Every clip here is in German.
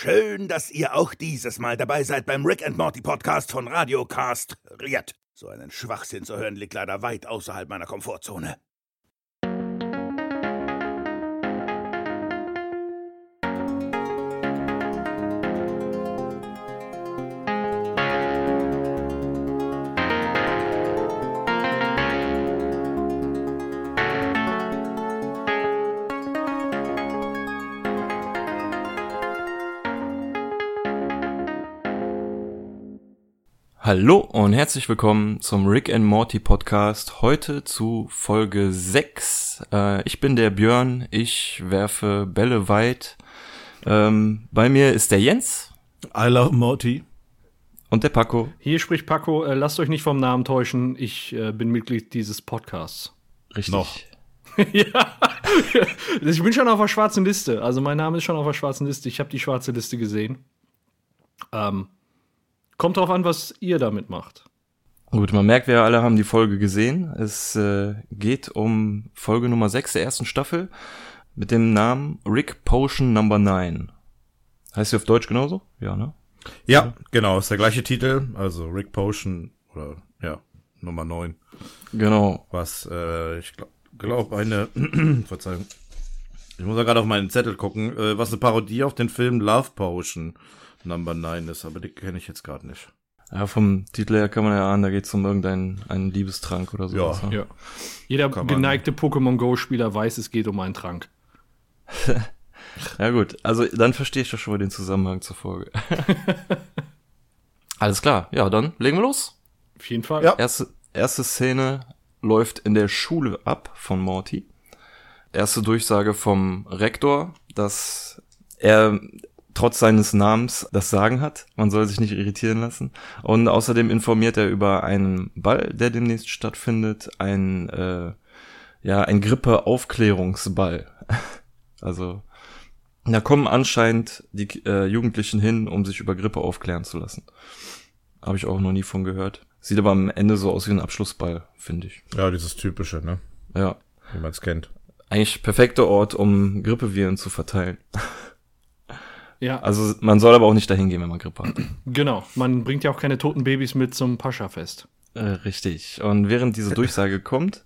Schön, dass ihr auch dieses Mal dabei seid beim Rick and Morty Podcast von Radio Cast Riet. So einen Schwachsinn zu hören liegt leider weit außerhalb meiner Komfortzone. Hallo und herzlich willkommen zum Rick and Morty Podcast. Heute zu Folge 6. Äh, ich bin der Björn, ich werfe Bälle weit. Ähm, bei mir ist der Jens. I love Morty. Und der Paco. Hier spricht Paco. Äh, lasst euch nicht vom Namen täuschen. Ich äh, bin Mitglied dieses Podcasts. Richtig. Noch. ja. ich bin schon auf der schwarzen Liste. Also mein Name ist schon auf der schwarzen Liste. Ich habe die schwarze Liste gesehen. Ähm, Kommt drauf an, was ihr damit macht. Gut, man merkt, wir alle haben die Folge gesehen. Es äh, geht um Folge Nummer 6 der ersten Staffel mit dem Namen Rick Potion Number 9. Heißt sie auf Deutsch genauso? Ja, ne? Ja, genau, ist der gleiche Titel, also Rick Potion oder ja, Nummer 9. Genau. Was äh, ich glaube glaub eine Verzeihung. Ich muss ja gerade auf meinen Zettel gucken, äh, was eine Parodie auf den Film Love Potion Number 9 ist, aber die kenne ich jetzt gerade nicht. Ja, vom Titel her kann man ja ahnen, da geht es um irgendeinen einen Liebestrank oder so. Ja. Ne? Ja. Jeder Kann geneigte Pokémon Go-Spieler weiß, es geht um einen Trank. Ja gut, also dann verstehe ich doch schon mal den Zusammenhang zur Folge. Alles klar, ja, dann legen wir los. Auf jeden Fall. Ja. Erste, erste Szene läuft in der Schule ab von Morty. Erste Durchsage vom Rektor, dass er trotz seines Namens das Sagen hat. Man soll sich nicht irritieren lassen. Und außerdem informiert er über einen Ball, der demnächst stattfindet. Ein, äh, ja, ein Grippe-Aufklärungsball. Also, da kommen anscheinend die äh, Jugendlichen hin, um sich über Grippe aufklären zu lassen. Habe ich auch noch nie von gehört. Sieht aber am Ende so aus wie ein Abschlussball, finde ich. Ja, dieses typische, ne? Ja. Wie man es kennt. Eigentlich perfekter Ort, um Grippeviren zu verteilen. Ja, Also man soll aber auch nicht dahin gehen, wenn man Grippe hat. genau. Man bringt ja auch keine toten Babys mit zum Pascha-Fest. äh, richtig. Und während diese Durchsage kommt,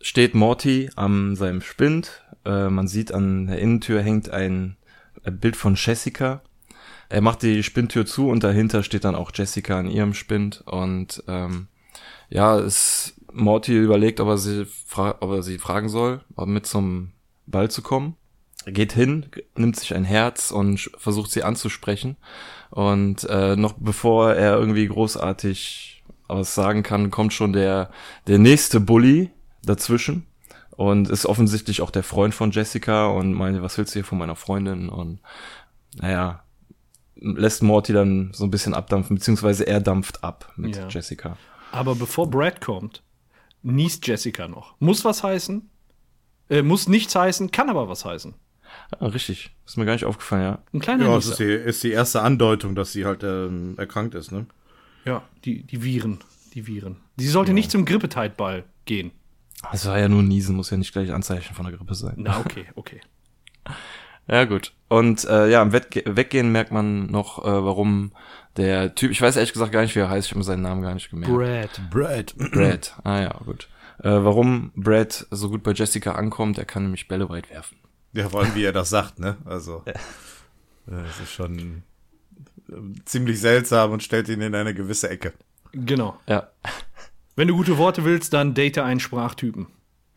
steht Morty an seinem Spind. Äh, man sieht an der Innentür hängt ein Bild von Jessica. Er macht die Spindtür zu und dahinter steht dann auch Jessica an ihrem Spind. Und ähm, ja, es Morty überlegt, ob er sie, ob er sie fragen soll, ob mit zum Ball zu kommen. Er geht hin, nimmt sich ein Herz und versucht sie anzusprechen. Und äh, noch bevor er irgendwie großartig was sagen kann, kommt schon der, der nächste Bully dazwischen. Und ist offensichtlich auch der Freund von Jessica und meinte, was willst du hier von meiner Freundin? Und naja, lässt Morty dann so ein bisschen abdampfen, beziehungsweise er dampft ab mit Ja. Jessica. Aber bevor Brad kommt, niest Jessica noch. Muss was heißen. Äh, muss nichts heißen, kann aber was heißen. Ah, richtig. Ist mir gar nicht aufgefallen, ja. Ein kleiner Ja, das ist die, ist die erste Andeutung, dass sie halt ähm, erkrankt ist, ne? Ja, die, die Viren. Die Viren. Sie sollte nicht zum Grippeteitball gehen. Es war ja nur Niesen, muss ja nicht gleich Anzeichen von der Grippe sein. Na, okay, okay. Ja, gut. Und äh, ja, im Wegge Weggehen merkt man noch, äh, warum der Typ, ich weiß ehrlich gesagt gar nicht, wie er heißt, ich habe mir seinen Namen gar nicht gemerkt. Brad. Brad. Brad. Ah ja, gut. Äh, warum Brad so gut bei Jessica ankommt, er kann nämlich Bälle weit werfen. Ja, vor allem, wie er das sagt, ne? Also, äh, das ist schon äh, ziemlich seltsam und stellt ihn in eine gewisse Ecke. Genau. Ja. Wenn du gute Worte willst, dann date einen Sprachtypen.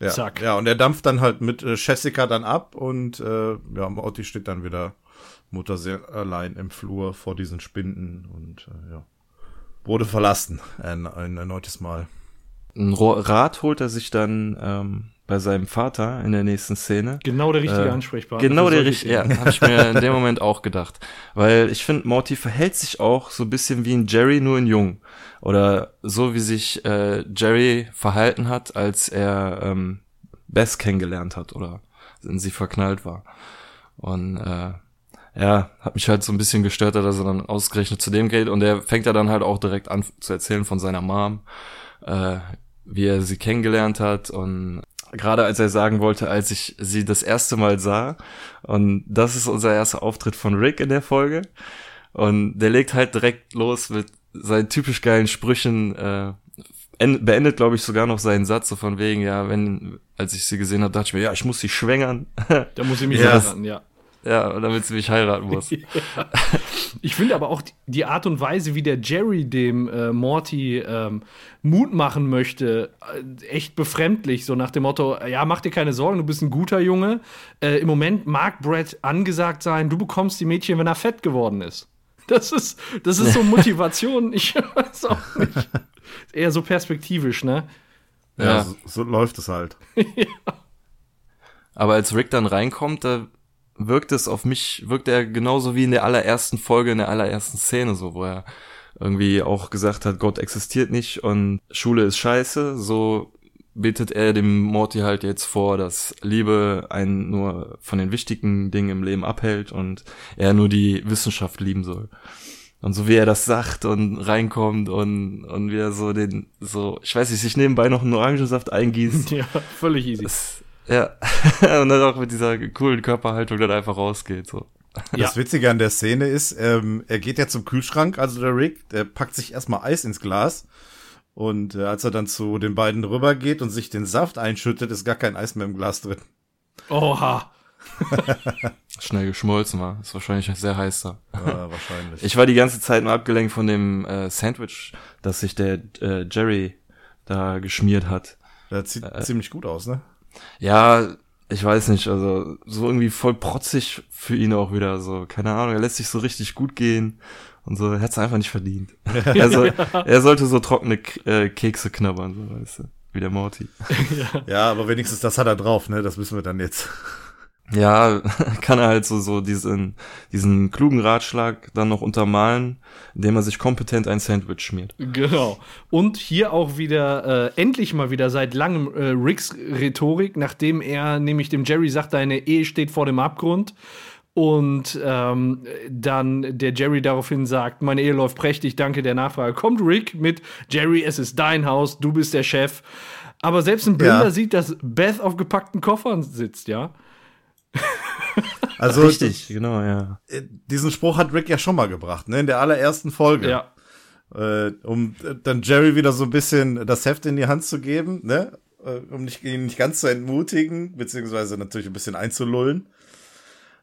Ja, Zack. ja, und er dampft dann halt mit äh, Jessica dann ab und äh, ja, Morty steht dann wieder Mutter sehr allein im Flur vor diesen Spinden und äh, ja, wurde verlassen ein, ein erneutes Mal. Ein Rad holt er sich dann ähm, bei seinem Vater in der nächsten Szene. Genau der richtige Äh, Ansprechpartner. Genau der richtige, ja, habe ich mir in dem Moment auch gedacht. Weil ich finde, Morty verhält sich auch so ein bisschen wie ein Jerry, nur in jung. Oder so wie sich äh, Jerry verhalten hat, als er ähm, Bess kennengelernt hat oder in sie verknallt war. Und äh, ja, hat mich halt so ein bisschen gestört, dass er dann ausgerechnet zu dem geht und der fängt ja dann halt auch direkt an zu erzählen von seiner Mom, äh, wie er sie kennengelernt hat und Gerade als er sagen wollte, als ich sie das erste Mal sah. Und das ist unser erster Auftritt von Rick in der Folge. Und der legt halt direkt los mit seinen typisch geilen Sprüchen. Äh, beendet, glaube ich, sogar noch seinen Satz so von wegen, ja, wenn, als ich sie gesehen habe, dachte ich mir, ja, ich muss sie schwängern. Da muss ich mich Ja. heiraten, ja. Ja, damit sie mich heiraten muss. Ich finde aber auch die- Art und Weise, wie der Jerry dem äh, Morty ähm, Mut machen möchte, äh, echt befremdlich. So nach dem Motto: Ja, mach dir keine Sorgen, du bist ein guter Junge. Äh, Im Moment mag Brad angesagt sein, du bekommst die Mädchen, wenn er fett geworden ist. Das ist, das ist so Motivation. Ich weiß auch nicht. Eher so perspektivisch, ne? Ja, Ja. So, so läuft es halt. Aber als Rick dann reinkommt, da wirkt es auf mich, wirkt er genauso wie in der allerersten Folge, in der allerersten Szene, so, wo er irgendwie auch gesagt hat, Gott existiert nicht und Schule ist scheiße, so betet er dem Morty halt jetzt vor, dass Liebe einen nur von den wichtigen Dingen im Leben abhält und er nur die Wissenschaft lieben soll. Und so wie er das sagt und reinkommt und, und wie er so den, so, ich weiß nicht, sich nebenbei noch einen Orangensaft eingießt. Ja, völlig easy. Das, ja. und dann auch mit dieser coolen Körperhaltung dann einfach rausgeht, so. Ja. Das Witzige an der Szene ist, ähm, er geht ja zum Kühlschrank, also der Rick, der packt sich erstmal Eis ins Glas. Und äh, als er dann zu den beiden rübergeht und sich den Saft einschüttet, ist gar kein Eis mehr im Glas drin. Oha. Schnell geschmolzen war. Ist wahrscheinlich sehr heiß da. Ja, wahrscheinlich. Ich war die ganze Zeit nur abgelenkt von dem äh, Sandwich, das sich der äh, Jerry da geschmiert hat. Das sieht Äh, ziemlich gut aus, ne? Ja, ich weiß nicht, also so irgendwie voll protzig für ihn auch wieder, so, keine Ahnung, er lässt sich so richtig gut gehen und so, er hat's einfach nicht verdient. er, soll, er sollte so trockene K äh, Kekse knabbern, so, weißt du, wie der Morty. Ja, aber wenigstens das hat er drauf, ne? Das wissen wir dann jetzt. Ja, kann er halt so, so diesen, diesen klugen Ratschlag dann noch untermalen, indem er sich kompetent ein Sandwich schmiert. Genau. Und hier auch wieder, äh, endlich mal wieder seit langem äh, Ricks Rhetorik, nachdem er nämlich dem Jerry sagt, deine Ehe steht vor dem Abgrund. Und ähm, dann der Jerry daraufhin sagt, meine Ehe läuft prächtig, danke der Nachfrage. Kommt Rick mit, Jerry, es ist dein Haus, du bist der Chef. Aber selbst ein Blinder Ja. sieht, dass Beth auf gepackten Koffern sitzt, ja. Also Richtig, genau, ja. äh, diesen Spruch hat Rick ja schon mal gebracht, ne? In der allerersten Folge. Ja. Äh, um äh, dann Jerry wieder so ein bisschen das Heft in die Hand zu geben, ne? Äh, um nicht, ihn nicht ganz zu entmutigen, beziehungsweise natürlich ein bisschen einzulullen.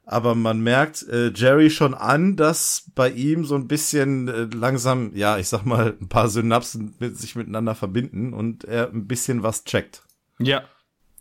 Aber man merkt äh, Jerry schon an, dass bei ihm so ein bisschen äh, langsam, ja, ich sag mal, ein paar Synapsen mit, sich miteinander verbinden und er ein bisschen was checkt. Ja.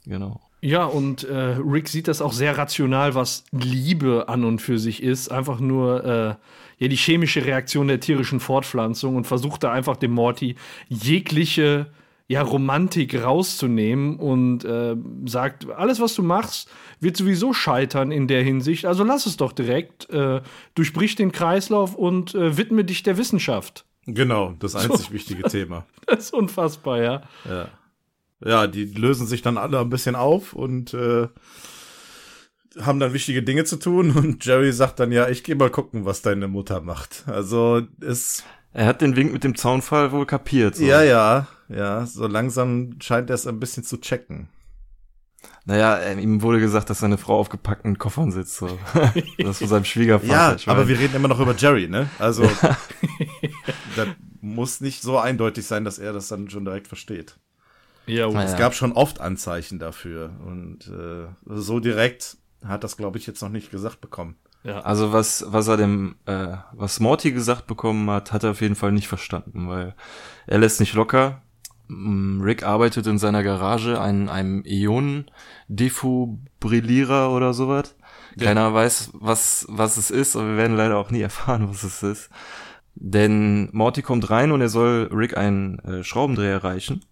Genau. Ja, und äh, Rick sieht das auch sehr rational, was Liebe an und für sich ist. Einfach nur äh, ja, die chemische Reaktion der tierischen Fortpflanzung und versucht da einfach dem Morty jegliche ja, Romantik rauszunehmen und äh, sagt, alles, was du machst, wird sowieso scheitern in der Hinsicht. Also lass es doch direkt, äh, durchbrich den Kreislauf und äh, widme dich der Wissenschaft. Genau, das einzig wichtige Thema. Das ist unfassbar, ja. Ja. Ja, die lösen sich dann alle ein bisschen auf und äh, haben dann wichtige Dinge zu tun und Jerry sagt dann, ja, ich gehe mal gucken, was deine Mutter macht. Also es, Er hat den Wink mit dem Zaunfall wohl kapiert. So. ja, ja, ja, so langsam scheint er es ein bisschen zu checken. Naja, äh, ihm wurde gesagt, dass seine Frau auf gepackten Koffern sitzt. So. das von seinem Schwiegervater. Ja, ich aber wir reden immer noch über Jerry, ne? Also das muss nicht so eindeutig sein, dass er das dann schon direkt versteht. Ja, Naja. Es gab schon oft Anzeichen dafür und äh, so direkt hat das, glaube ich, jetzt noch nicht gesagt bekommen. ja. Also was, was er dem, äh, was Morty gesagt bekommen hat, hat er auf jeden Fall nicht verstanden, weil er lässt nicht locker. Mm, Rick arbeitet in seiner Garage an einem Ionen-Defibrillierer oder sowas. Keiner weiß, was, was es ist, und wir werden leider auch nie erfahren, was es ist. Denn Morty kommt rein und er soll Rick einen äh, Schraubendreher reichen.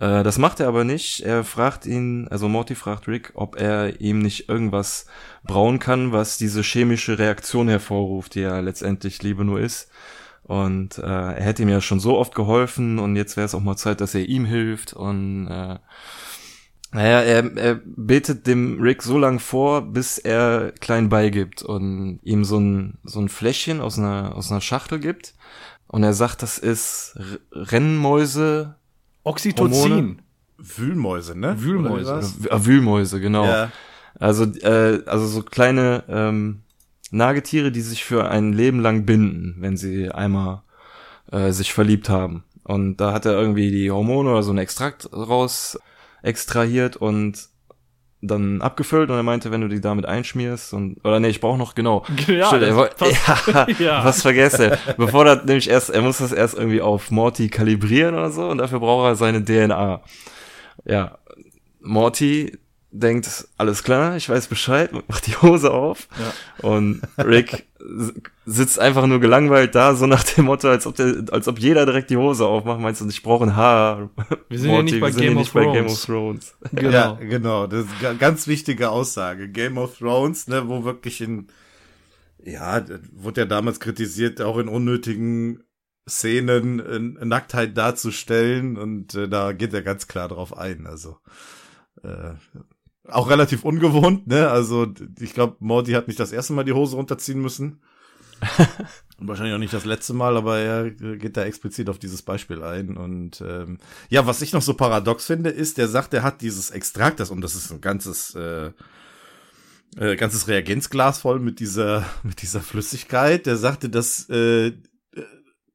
Äh, das macht er aber nicht. Er fragt ihn, also Morty fragt Rick, ob er ihm nicht irgendwas brauen kann, was diese chemische Reaktion hervorruft, die ja letztendlich Liebe nur ist. Und äh, er hätte ihm ja schon so oft geholfen und jetzt wäre es auch mal Zeit, dass er ihm hilft. Und äh, naja, er, er betet dem Rick so lang vor, bis er klein beigibt und ihm so ein, so ein Fläschchen aus einer, aus einer Schachtel gibt. Und er sagt, das ist Rennmäuse, Oxytocin. Hormone? Wühlmäuse, ne? Wühlmäuse. Was? Äh, Wühlmäuse, genau. Ja. Also, äh, also so kleine ähm, Nagetiere, die sich für ein Leben lang binden, wenn sie einmal äh, sich verliebt haben. Und da hat er irgendwie die Hormone oder so einen Extrakt raus extrahiert und dann abgefüllt und er meinte, wenn du die damit einschmierst und oder nee, ich brauche noch genau. Ja, Stimmt, er ja, Ja. was vergesse. Bevor das nämlich erst, er muss das erst irgendwie auf Morty kalibrieren oder so und dafür braucht er seine DNA. Ja, Morty denkt, alles klar, ich weiß Bescheid, macht die Hose auf und Rick sitzt einfach nur gelangweilt da, so nach dem Motto, als ob, der, als ob jeder direkt die Hose aufmacht, meinst du, ich brauche ein Haar. Wir sind ja nicht bei Game of bei Game Thrones. of Thrones. Genau. Ja, genau. Das ist eine ganz wichtige Aussage. Game of Thrones, ne, wo wirklich in, ja, wurde ja damals kritisiert, auch in unnötigen Szenen äh, Nacktheit darzustellen und äh, da geht er ganz klar drauf ein. Also äh, auch relativ ungewohnt, ne? Also ich glaube, Morty hat nicht das erste Mal die Hose runterziehen müssen. Und Wahrscheinlich auch nicht das letzte Mal, aber er geht da explizit auf dieses Beispiel ein. Und ähm, ja, was ich noch so paradox finde, ist, der sagt, er hat dieses Extrakt, das und das ist ein ganzes äh, äh, ganzes Reagenzglas voll mit dieser mit dieser Flüssigkeit. Der sagte, das äh, äh,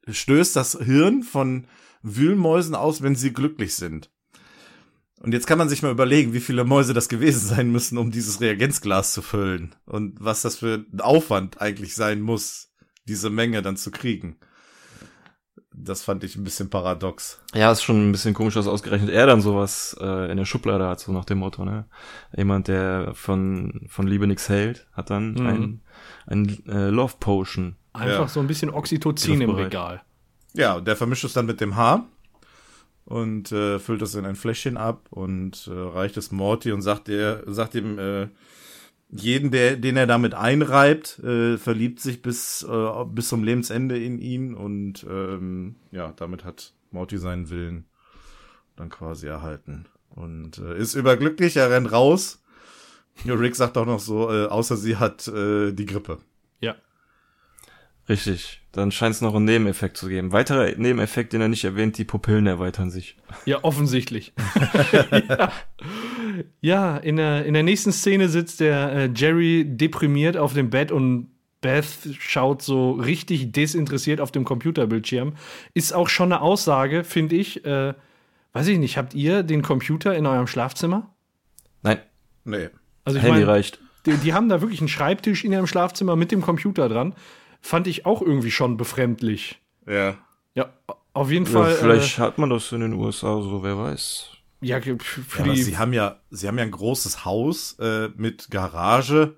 stößt das Hirn von Wühlmäusen aus, wenn sie glücklich sind. Und jetzt kann man sich mal überlegen, wie viele Mäuse das gewesen sein müssen, um dieses Reagenzglas zu füllen. Und was das für ein Aufwand eigentlich sein muss, diese Menge dann zu kriegen. Das fand ich ein bisschen paradox. Ja, ist schon ein bisschen komisch, dass ausgerechnet er dann sowas äh, in der Schublade hat, so nach dem Motto, ne? Jemand, der von, von Liebe nix hält, hat dann Mhm. ein, ein äh, Love Potion. Einfach Ja. so ein bisschen Oxytocin im. Regal. Ja, und der vermischt es dann mit dem Haar und äh, füllt es in ein Fläschchen ab und äh, reicht es Morty und sagt er, sagt ihm, äh, jeden, der, den er damit einreibt, äh, verliebt sich bis, äh, bis zum Lebensende in ihn und ähm, ja, damit hat Morty seinen Willen dann quasi erhalten. Und äh, ist überglücklich, er rennt raus. Rick sagt auch noch so, äh, außer sie hat äh, die Grippe. Richtig. Dann scheint es noch einen Nebeneffekt zu geben. Weiterer Nebeneffekt, den er nicht erwähnt, die Pupillen erweitern sich. Ja, offensichtlich. ja. ja, in der, in der nächsten Szene sitzt der äh, Jerry deprimiert auf dem Bett und Beth schaut so richtig desinteressiert auf dem Computerbildschirm. Ist auch schon eine Aussage, finde ich. Äh, weiß ich nicht, habt ihr den Computer in eurem Schlafzimmer? Nein, Nee. Also ich Handy meine, reicht. die, die haben da wirklich einen Schreibtisch in ihrem Schlafzimmer mit dem Computer dran. Fand ich auch irgendwie schon befremdlich. Ja. Ja, auf jeden Ja, Fall. vielleicht hat man das in den USA so, wer weiß. äh, ja, für Aber die. sie haben ja, sie haben ja ein großes Haus äh, mit Garage.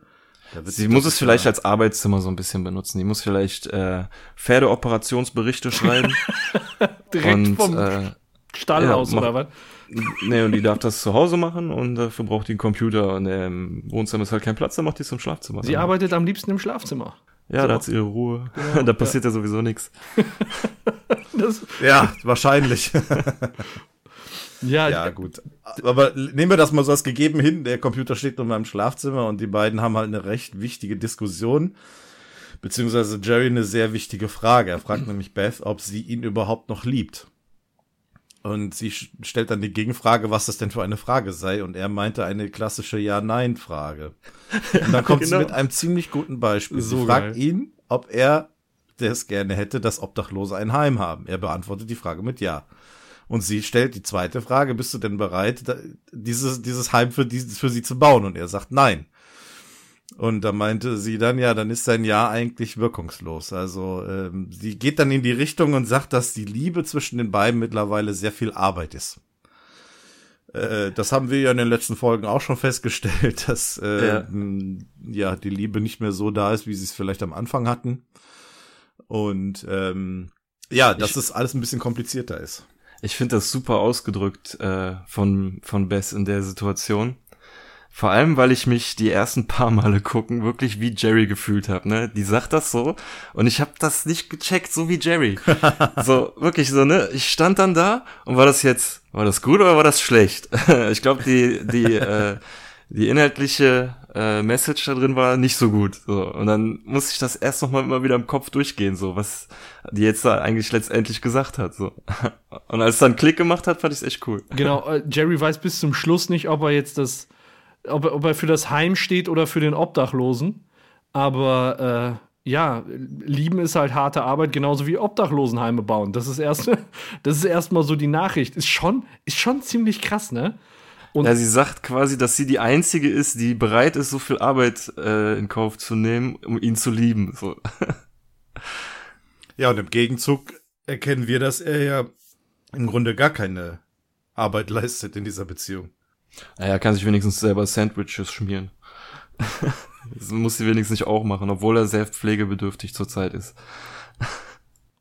Sie muss es vielleicht ja- als Arbeitszimmer so ein bisschen benutzen. Die muss vielleicht äh, Pferdeoperationsberichte schreiben. direkt und vom äh, Stall ja, aus, mach- oder was? nee, und die darf das zu Hause machen und dafür braucht die einen Computer und im Wohnzimmer ist halt kein Platz, dann macht die es im Schlafzimmer. Sie Dann- arbeitet am liebsten im Schlafzimmer. Ja, da hat sie ihre Ruhe. da passiert ja, sowieso nichts. Ja, wahrscheinlich. ja, ja, gut. Aber nehmen wir das mal so als gegeben hin. Der Computer steht in meinem Schlafzimmer und die beiden haben halt eine recht wichtige Diskussion. Beziehungsweise Jerry eine sehr wichtige Frage. Er fragt nämlich Beth, ob sie ihn überhaupt noch liebt. Und sie stellt dann die Gegenfrage, was das denn für eine Frage sei. Und er meinte eine klassische Ja-Nein-Frage. Und dann kommt sie Genau. mit einem ziemlich guten Beispiel. So sie fragt geil. ihn, ob er das gerne hätte, dass Obdachlose ein Heim haben. Er beantwortet die Frage mit Ja. Und sie stellt die zweite Frage, bist du denn bereit, dieses, dieses Heim für, die, für sie zu bauen? Und er sagt nein. Und da meinte sie dann, ja, dann ist sein Ja eigentlich wirkungslos. Also ähm, sie geht dann in die Richtung und sagt, dass die Liebe zwischen den beiden mittlerweile sehr viel Arbeit ist. Äh, das haben wir ja in den letzten Folgen auch schon festgestellt, dass äh, Ja. m, ja die Liebe nicht mehr so da ist, wie sie es vielleicht am Anfang hatten. Und ähm, ja, dass Ich- es alles ein bisschen komplizierter ist. Ich finde das super ausgedrückt äh, von, von Bess in der Situation. Vor allem, weil ich mich die ersten paar Male gucken wirklich wie Jerry gefühlt habe. Ne? Die sagt das so und ich habe das nicht gecheckt, so wie Jerry. so wirklich so ne. Ich stand dann da und war das jetzt war das gut oder war das schlecht? ich glaube die die äh, die inhaltliche äh, Message da drin war nicht so gut. So. Und dann musste ich das erst noch mal immer wieder im Kopf durchgehen, so was die jetzt da eigentlich letztendlich gesagt hat. So. Und als es dann Klick gemacht hat, fand ich es echt cool. Genau, äh, Jerry weiß bis zum Schluss nicht, ob er jetzt das, ob er, ob er für das Heim steht oder für den Obdachlosen. Aber äh, ja, lieben ist halt harte Arbeit, genauso wie Obdachlosenheime bauen. Das ist erst, das ist erstmal so die Nachricht. Ist schon, ist schon ziemlich krass, ne? Und ja, sie sagt quasi, dass sie die einzige ist, die bereit ist, so viel Arbeit äh, in Kauf zu nehmen, um ihn zu lieben. So. Ja, und im Gegenzug erkennen wir, dass er ja im Grunde gar keine Arbeit leistet in dieser Beziehung. Naja, er kann sich wenigstens selber Sandwiches schmieren. das muss sie wenigstens nicht auch machen, obwohl er sehr pflegebedürftig zurzeit ist.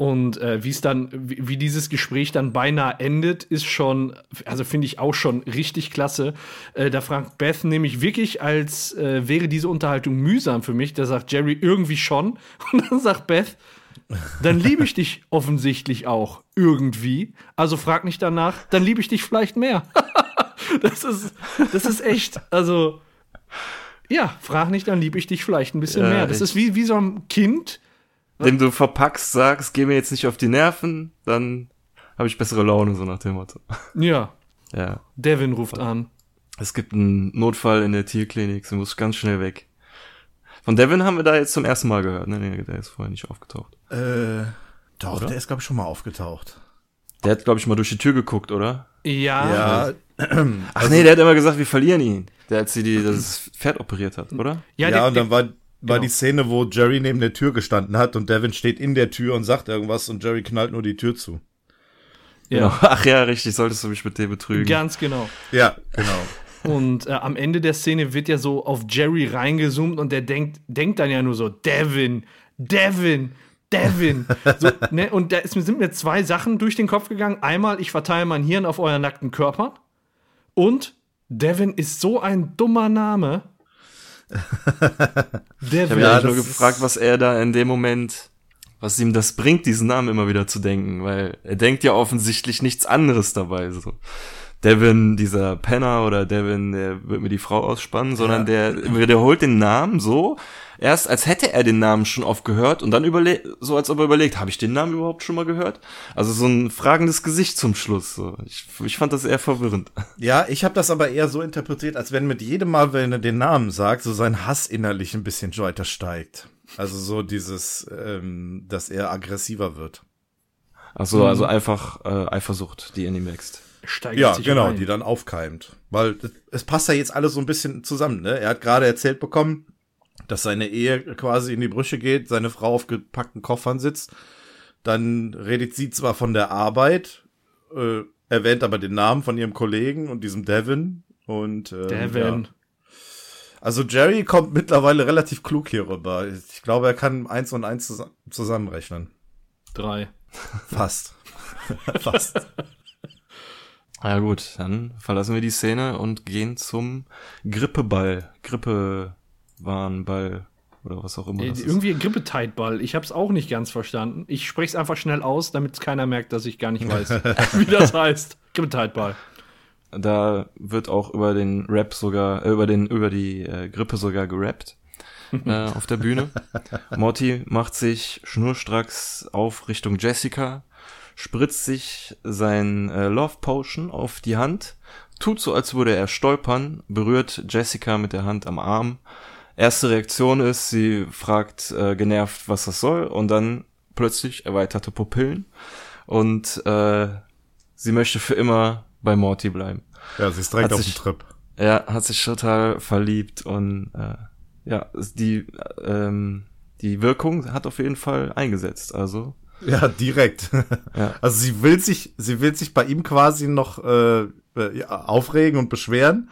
Und äh, wie es dann, wie, wie, dieses Gespräch dann beinahe endet, ist schon, also finde ich auch schon richtig klasse. Äh, da fragt Beth nämlich wirklich, als äh, wäre diese Unterhaltung mühsam für mich. Da sagt Jerry irgendwie schon. Und dann sagt Beth, dann liebe ich dich offensichtlich auch irgendwie. Also frag nicht danach, dann liebe ich dich vielleicht mehr. das ist, das ist echt, also, ja, frag nicht, dann liebe ich dich vielleicht ein bisschen ja, mehr. Das ist wie, wie so ein Kind, wenn du verpackst, sagst, geh mir jetzt nicht auf die Nerven, dann habe ich bessere Laune, so nach dem Motto. Ja. Ja. Devin ruft an. Es gibt einen Notfall in der Tierklinik, sie muss ganz schnell weg. Von Devin haben wir da jetzt zum ersten Mal gehört, ne? Nee, der ist vorher nicht aufgetaucht. Äh, doch, oder? der ist, glaube ich, schon mal aufgetaucht. Der hat, glaube ich, mal durch die Tür geguckt, oder? Ja. Ja. Ach nee, der hat immer gesagt, wir verlieren ihn. Der, als sie die, das Pferd operiert hat, oder? Ja, ja der, und dann war war genau. die Szene, wo Jerry neben der Tür gestanden hat und Devin steht in der Tür und sagt irgendwas und Jerry knallt nur die Tür zu. Ja. Genau. Ach ja, richtig, solltest du mich mit dem betrügen. Ganz genau. Ja, genau. Und äh, am Ende der Szene wird ja so auf Jerry reingezoomt und der denkt, denkt dann ja nur so, Devin, Devin, Devin. So, ne? Und da ist, sind mir zwei Sachen durch den Kopf gegangen. Einmal, ich verteile mein Hirn auf euren nackten Körper. Und Devin ist so ein dummer Name. Der ich habe ja nur gefragt, was er da in dem Moment, was ihm das bringt, diesen Namen immer wieder zu denken, weil er denkt ja offensichtlich nichts anderes dabei. So. Devin, dieser Penner oder Devin, der wird mir die Frau ausspannen, sondern ja. der wiederholt den Namen so, erst als hätte er den Namen schon oft gehört und dann überlegt, so als ob er überlegt, habe ich den Namen überhaupt schon mal gehört? Also so ein fragendes Gesicht zum Schluss. So. Ich, ich fand das eher verwirrend. Ja, ich habe das aber eher so interpretiert, als wenn mit jedem Mal, wenn er den Namen sagt, so sein Hass innerlich ein bisschen weiter steigt. Also so dieses, ähm, dass er aggressiver wird. Ach so, also einfach äh, Eifersucht, die in ihm wächst. Steigert ja, genau, rein. die dann aufkeimt. Weil es passt ja jetzt alles so ein bisschen zusammen, ne? Er hat gerade erzählt bekommen, dass seine Ehe quasi in die Brüche geht, seine Frau auf gepackten Koffern sitzt. Dann redet sie zwar von der Arbeit, äh, erwähnt aber den Namen von ihrem Kollegen und diesem Devin. Und, äh, Devin. Ja. Also Jerry kommt mittlerweile relativ klug hier rüber. Ich glaube, er kann eins und eins zusammenrechnen. Drei. Fast. Fast. Ja gut, dann verlassen wir die Szene und gehen zum Grippeball. Grippe Warnball oder was auch immer. Äh, irgendwie Grippeteitball. Ich habe es auch nicht ganz verstanden. Ich spreche es einfach schnell aus, damit keiner merkt, dass ich gar nicht weiß, wie das heißt. Grippeteitball. Da wird auch über den Rap sogar, äh, über den, über die äh, Grippe sogar gerappt. äh, auf der Bühne. Morty macht sich schnurstracks auf Richtung Jessica, spritzt sich sein äh, Love Potion auf die Hand, tut so, als würde er stolpern, berührt Jessica mit der Hand am Arm erste Reaktion ist, sie fragt äh, genervt, was das soll, und dann plötzlich erweiterte Pupillen und äh, sie möchte für immer bei Morty bleiben. Ja, sie ist direkt hat auf sich, dem Trip. Ja, hat sich total verliebt und äh, ja, die ähm, die Wirkung hat auf jeden Fall eingesetzt. Also ja, direkt. Ja. Also sie will sich, sie will sich bei ihm quasi noch äh, äh aufregen und beschweren,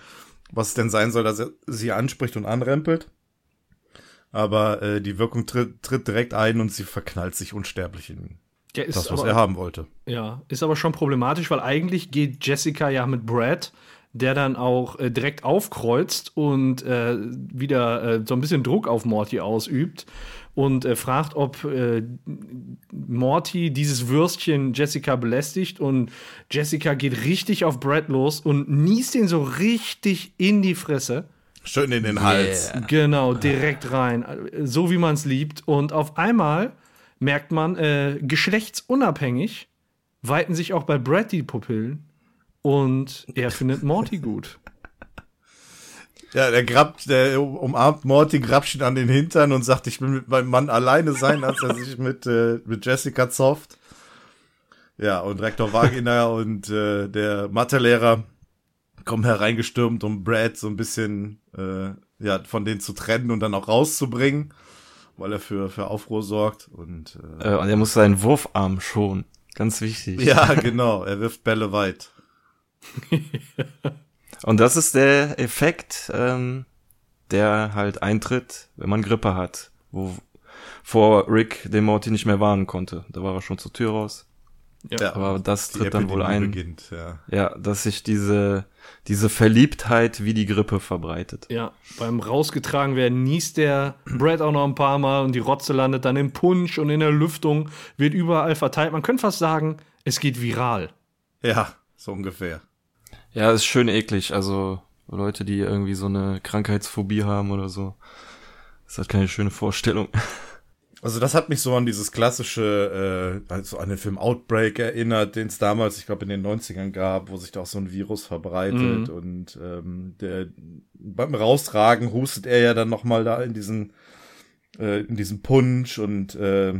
was es denn sein soll, dass er sie anspricht und anrempelt aber äh, die Wirkung tritt, tritt direkt ein und sie verknallt sich unsterblich in ja, das, was aber, er haben wollte. Ja, ist aber schon problematisch, weil eigentlich geht Jessica ja mit Brad, der dann auch äh, direkt aufkreuzt und äh, wieder äh, so ein bisschen Druck auf Morty ausübt und äh, fragt, ob äh, Morty dieses Würstchen Jessica belästigt und Jessica geht richtig auf Brad los und niest ihn so richtig in die Fresse. Schön in den Hals. Yeah. Genau, direkt rein. So wie man es liebt. Und auf einmal merkt man, äh, geschlechtsunabhängig weiten sich auch bei Brad die Pupillen. Und er findet Morty gut. Ja, der grabt, der umarmt Morty, grapscht ihn an den Hintern und sagt, ich will mit meinem Mann alleine sein, als er sich mit, äh, mit Jessica zofft. Ja, und Rektor Wagner und äh, der Mathelehrer kommen hereingestürmt, um Brad so ein bisschen äh, ja, von denen zu trennen und dann auch rauszubringen, weil er für, für Aufruhr sorgt. Und, äh, und er muss seinen Wurfarm schonen. Ganz wichtig. Ja, genau. Er wirft Bälle weit. Und das ist der Effekt, ähm, der halt eintritt, wenn man Grippe hat, wo vor Rick den Morty nicht mehr warnen konnte. Da war er schon zur Tür raus. Ja, Aber das tritt dann wohl ein. Beginnt, ja. ja, dass sich diese, diese Verliebtheit wie die Grippe verbreitet. Ja, beim rausgetragen werden niest der Brad auch noch ein paar Mal und die Rotze landet dann im Punsch und in der Lüftung, wird überall verteilt. Man könnte fast sagen, es geht viral. Ja, so ungefähr. Ja, ist schön eklig. Also Leute, die irgendwie so eine Krankheitsphobie haben oder so. Das ist halt keine schöne Vorstellung. Also das hat mich so an dieses klassische, äh, also an den Film Outbreak erinnert, den es damals, ich glaube, in den 90ern gab, wo sich da auch so ein Virus verbreitet Mhm. und ähm, der beim Raustragen hustet er ja dann nochmal da in diesen äh, in diesem Punsch und äh,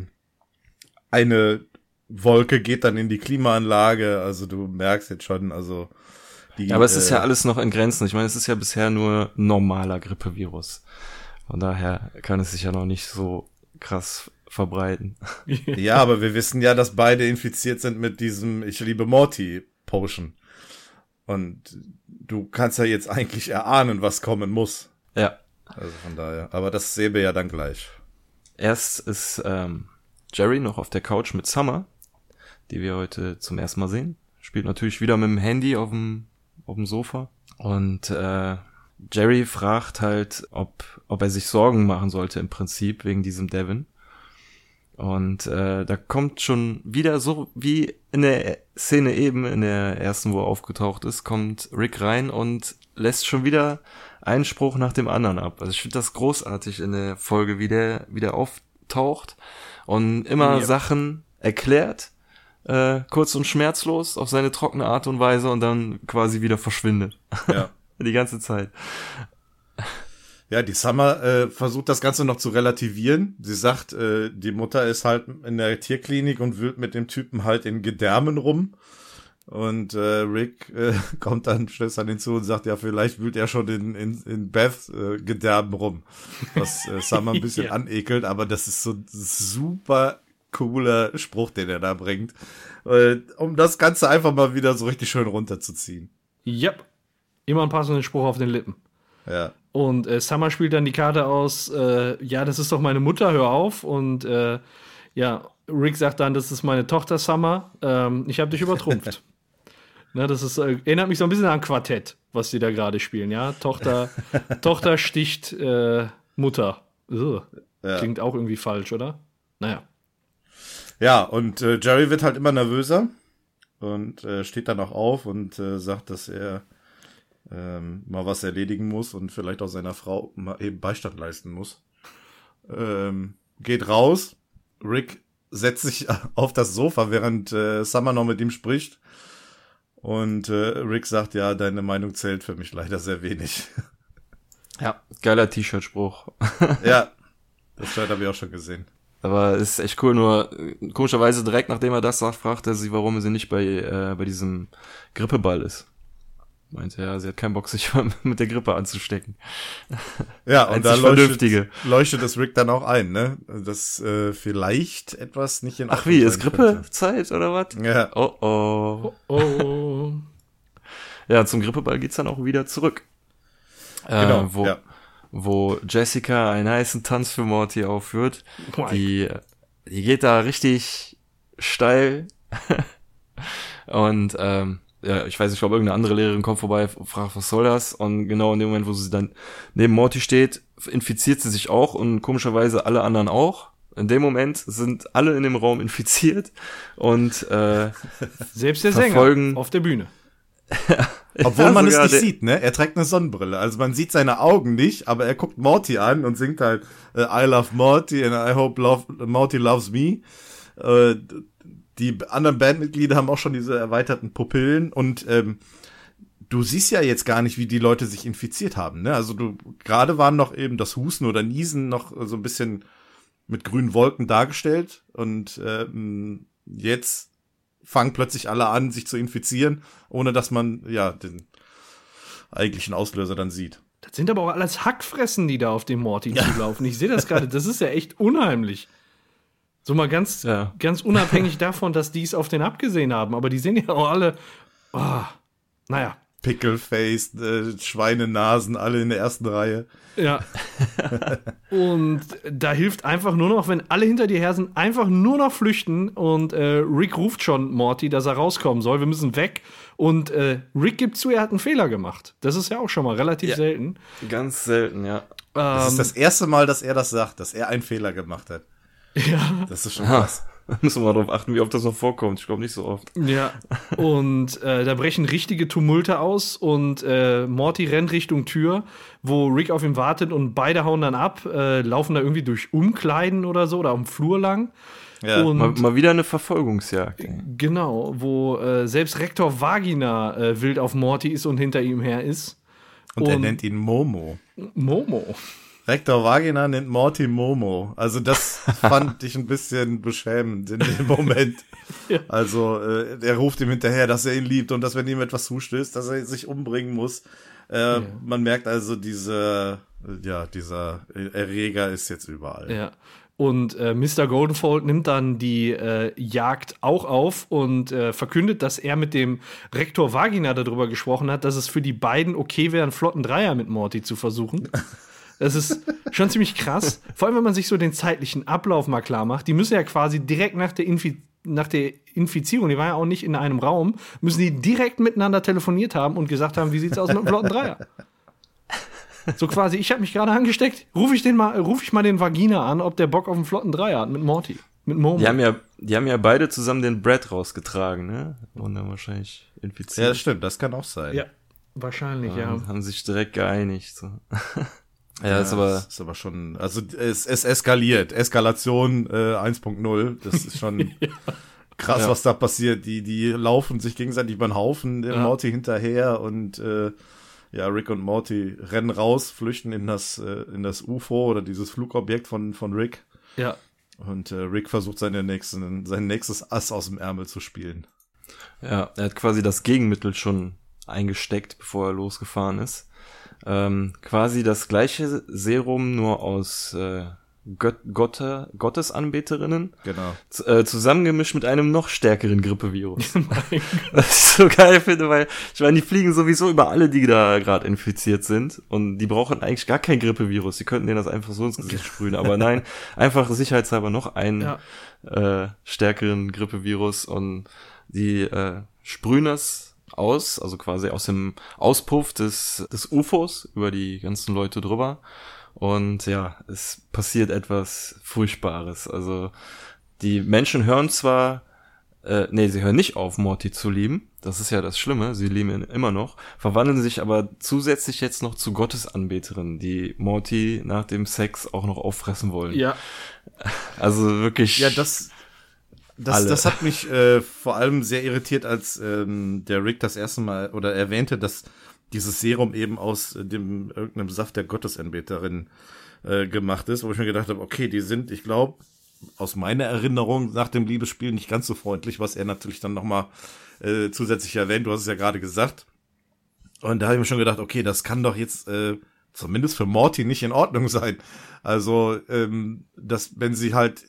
eine Wolke geht dann in die Klimaanlage, also du merkst jetzt schon, also die, Ja, aber es ist äh, ja alles noch in Grenzen. Ich meine, es ist ja bisher nur ein normaler Grippevirus. Von daher kann es sich ja noch nicht so krass verbreiten. Ja, aber wir wissen ja, dass beide infiziert sind mit diesem Ich liebe Morty Potion. Und du kannst ja jetzt eigentlich erahnen, was kommen muss. Ja. Also von daher. Aber das sehen wir ja dann gleich. Erst ist ähm, Jerry noch auf der Couch mit Summer, die wir heute zum ersten Mal sehen. Spielt natürlich wieder mit dem Handy auf dem, auf dem Sofa. Und äh, Jerry fragt halt, ob, ob er sich Sorgen machen sollte im Prinzip wegen diesem Devin. Und äh, da kommt schon wieder so wie in der Szene eben, in der ersten, wo er aufgetaucht ist, kommt Rick rein und lässt schon wieder einen Spruch nach dem anderen ab. Also ich finde das großartig in der Folge, wie der wieder auftaucht und immer Ja. Sachen erklärt, äh, kurz und schmerzlos auf seine trockene Art und Weise und dann quasi wieder verschwindet. Ja. Die ganze Zeit. Ja, die Summer äh, versucht das Ganze noch zu relativieren. Sie sagt, äh, die Mutter ist halt in der Tierklinik und wühlt mit dem Typen halt in Gedärmen rum. Und äh, Rick äh, kommt dann, dann hinzu und sagt, ja, vielleicht wühlt er schon in, in, in Beth äh, Gedärmen rum. Was äh, Summer ein bisschen Ja. anekelt, aber das ist so super cooler Spruch, den er da bringt. Um das Ganze einfach mal wieder so richtig schön runterzuziehen. Yep. Immer einen passenden Spruch auf den Lippen. Ja. Und äh, Summer spielt dann die Karte aus, äh, ja, das ist doch meine Mutter, hör auf. Und äh, ja, Rick sagt dann, das ist meine Tochter Summer, ähm, ich habe dich übertrumpft. ne, das ist, äh, erinnert mich so ein bisschen an Quartett, was die da gerade spielen, ja. Tochter, Tochter sticht äh, Mutter. Ugh. Ja. Klingt auch irgendwie falsch, oder? Naja. Ja, und äh, Jerry wird halt immer nervöser und äh, steht dann auch auf und äh, sagt, dass er ähm, mal was erledigen muss und vielleicht auch seiner Frau mal eben Beistand leisten muss. Ähm, geht raus. Rick setzt sich auf das Sofa, während äh, Summer noch mit ihm spricht. Und äh, Rick sagt, ja, deine Meinung zählt für mich leider sehr wenig. Ja, geiler T-Shirt-Spruch. ja, das Shirt habe ich auch schon gesehen. Aber ist echt cool, nur äh, komischerweise direkt nachdem er das sagt, fragt er sie, warum sie nicht bei, äh, bei diesem Grippeball ist. Meinte ja, sie hat keinen Bock, sich mit der Grippe anzustecken. Ja, und da leuchtet, leuchtet es Rick dann auch ein, ne? Dass äh, vielleicht etwas nicht in Ach wie, ist. Grippezeit oder was? Ja, Oh oh. Oh. Ja, zum Grippeball geht's dann auch wieder zurück. Äh, genau. wo, ja. Wo Jessica einen heißen Tanz für Morty aufführt. Mike. Die, die geht da richtig steil. und ähm, ja, ich weiß nicht, ob irgendeine andere Lehrerin kommt vorbei, fragt, was soll das? Und genau in dem Moment, wo sie dann neben Morty steht, infiziert sie sich auch und komischerweise alle anderen auch. In dem Moment sind alle in dem Raum infiziert und äh, Selbst der Sänger auf der Bühne. Obwohl Ja, man es nicht sieht, ne? Er trägt eine Sonnenbrille. Also man sieht seine Augen nicht, aber er guckt Morty an und singt halt äh, I love Morty and I hope love, Morty loves me. Äh, die anderen Bandmitglieder haben auch schon diese erweiterten Pupillen und ähm, du siehst ja jetzt gar nicht, wie die Leute sich infiziert haben. Ne? Also du gerade waren noch eben das Husten oder Niesen noch so ein bisschen mit grünen Wolken dargestellt und ähm, jetzt fangen plötzlich alle an, sich zu infizieren, ohne dass man ja den eigentlichen Auslöser dann sieht. Das sind aber auch alles Hackfressen, die da auf dem Morty zulaufen. Ich sehe das gerade, das ist ja echt unheimlich. So mal ganz, Ja. ganz unabhängig davon, dass die es auf den abgesehen haben. Aber die sind ja auch alle. Oh, naja. Pickleface, äh, Schweinenasen, alle in der ersten Reihe. Ja. und da hilft einfach nur noch, wenn alle hinter dir her sind, einfach nur noch flüchten. Und äh, Rick ruft schon Morty, dass er rauskommen soll. Wir müssen weg. Und äh, Rick gibt zu, er hat einen Fehler gemacht. Das ist ja auch schon mal relativ Ja. selten. Ganz selten, ja. Das Ähm, ist das erste Mal, dass er das sagt, dass er einen Fehler gemacht hat. ja. Das ist schon krass. Da müssen wir mal drauf achten, wie oft das noch vorkommt. Ich glaube nicht so oft. Ja, und äh, da brechen richtige Tumulte aus und äh, Morty rennt Richtung Tür, wo Rick auf ihn wartet und beide hauen dann ab, äh, laufen da irgendwie durch Umkleiden oder so oder am Flur lang. Ja. und Mal, mal wieder eine Verfolgungsjagd. genau, wo äh, selbst Rektor Vagina äh, wild auf Morty ist und hinter ihm her ist. Und, er und- nennt ihn Momo. Momo. Rektor Vagina nennt Morty Momo. Also das fand ich ein bisschen beschämend in dem Moment. Ja. Also äh, er ruft ihm hinterher, dass er ihn liebt und dass wenn ihm etwas zustößt, dass er sich umbringen muss. Äh, Man merkt also diese, ja, dieser Erreger ist jetzt überall. Ja. Und äh, Mr. Goldenfold nimmt dann die äh, Jagd auch auf und äh, verkündet, dass er mit dem Rektor Vagina darüber gesprochen hat, dass es für die beiden okay wäre, einen flotten Dreier mit Morty zu versuchen. Das ist schon ziemlich krass. Vor allem, wenn man sich so den zeitlichen Ablauf mal klar macht. Die müssen ja quasi direkt nach der, Infi nach der Infizierung, die waren ja auch nicht in einem Raum, müssen die direkt miteinander telefoniert haben und gesagt haben, wie sieht's aus mit einem flotten Dreier? So quasi, ich habe mich gerade angesteckt, rufe ich den mal, ruf ich mal den Vagina an, ob der Bock auf einen flotten Dreier hat mit Morty. Mit Momo. Die haben ja, die haben ja beide zusammen den Brad rausgetragen, ne? Und dann wahrscheinlich infiziert. Ja, das stimmt, das kann auch sein. Ja, wahrscheinlich, ja. Und haben sich direkt geeinigt. So. Ja, ist aber. Ist aber schon, also es, es eskaliert. Eskalation äh, 1.0, das ist schon krass, Ja. was da passiert. Die, die laufen sich gegenseitig über den Haufen, der Ja. Morty hinterher und äh, ja, Rick und Morty rennen raus, flüchten in das, äh, in das UFO oder dieses Flugobjekt von, von Rick. Ja. Und äh, Rick versucht seine nächsten, sein nächstes Ass aus dem Ärmel zu spielen. Ja, er hat quasi das Gegenmittel schon eingesteckt, bevor er losgefahren ist. Ähm, quasi das gleiche Serum, nur aus äh, Gött Gotte, Gottesanbeterinnen, Genau. z- äh, zusammengemischt mit einem noch stärkeren Grippevirus. Was ich so geil finde, weil ich meine, die fliegen sowieso über alle, die da gerade infiziert sind und die brauchen eigentlich gar kein Grippevirus. Die könnten denen das einfach so ins Gesicht sprühen, aber nein, einfach sicherheitshalber noch einen Ja. äh, stärkeren Grippevirus und die äh, sprühen das aus, also quasi aus dem Auspuff des, des UFOs über die ganzen Leute drüber. Und ja, es passiert etwas Furchtbares. Also die Menschen hören zwar, äh, nee, sie hören nicht auf, Morty zu lieben. Das ist ja das Schlimme. Sie lieben ihn immer noch, verwandeln sich aber zusätzlich jetzt noch zu Gottesanbeterinnen, die Morty nach dem Sex auch noch auffressen wollen. Ja. Also wirklich. Ja, das, das, Alle. das hat mich äh, vor allem sehr irritiert, als ähm, der Rick das erste Mal oder erwähnte, dass dieses Serum eben aus äh, dem irgendeinem Saft der Gottesanbeterin äh, gemacht ist, wo ich mir gedacht habe, okay, die sind, ich glaube, aus meiner Erinnerung nach dem Liebesspiel nicht ganz so freundlich, was er natürlich dann nochmal äh, zusätzlich erwähnt. Du hast es ja gerade gesagt. Und da habe ich mir schon gedacht, okay, das kann doch jetzt äh, zumindest für Morty nicht in Ordnung sein. Also, ähm, dass wenn sie halt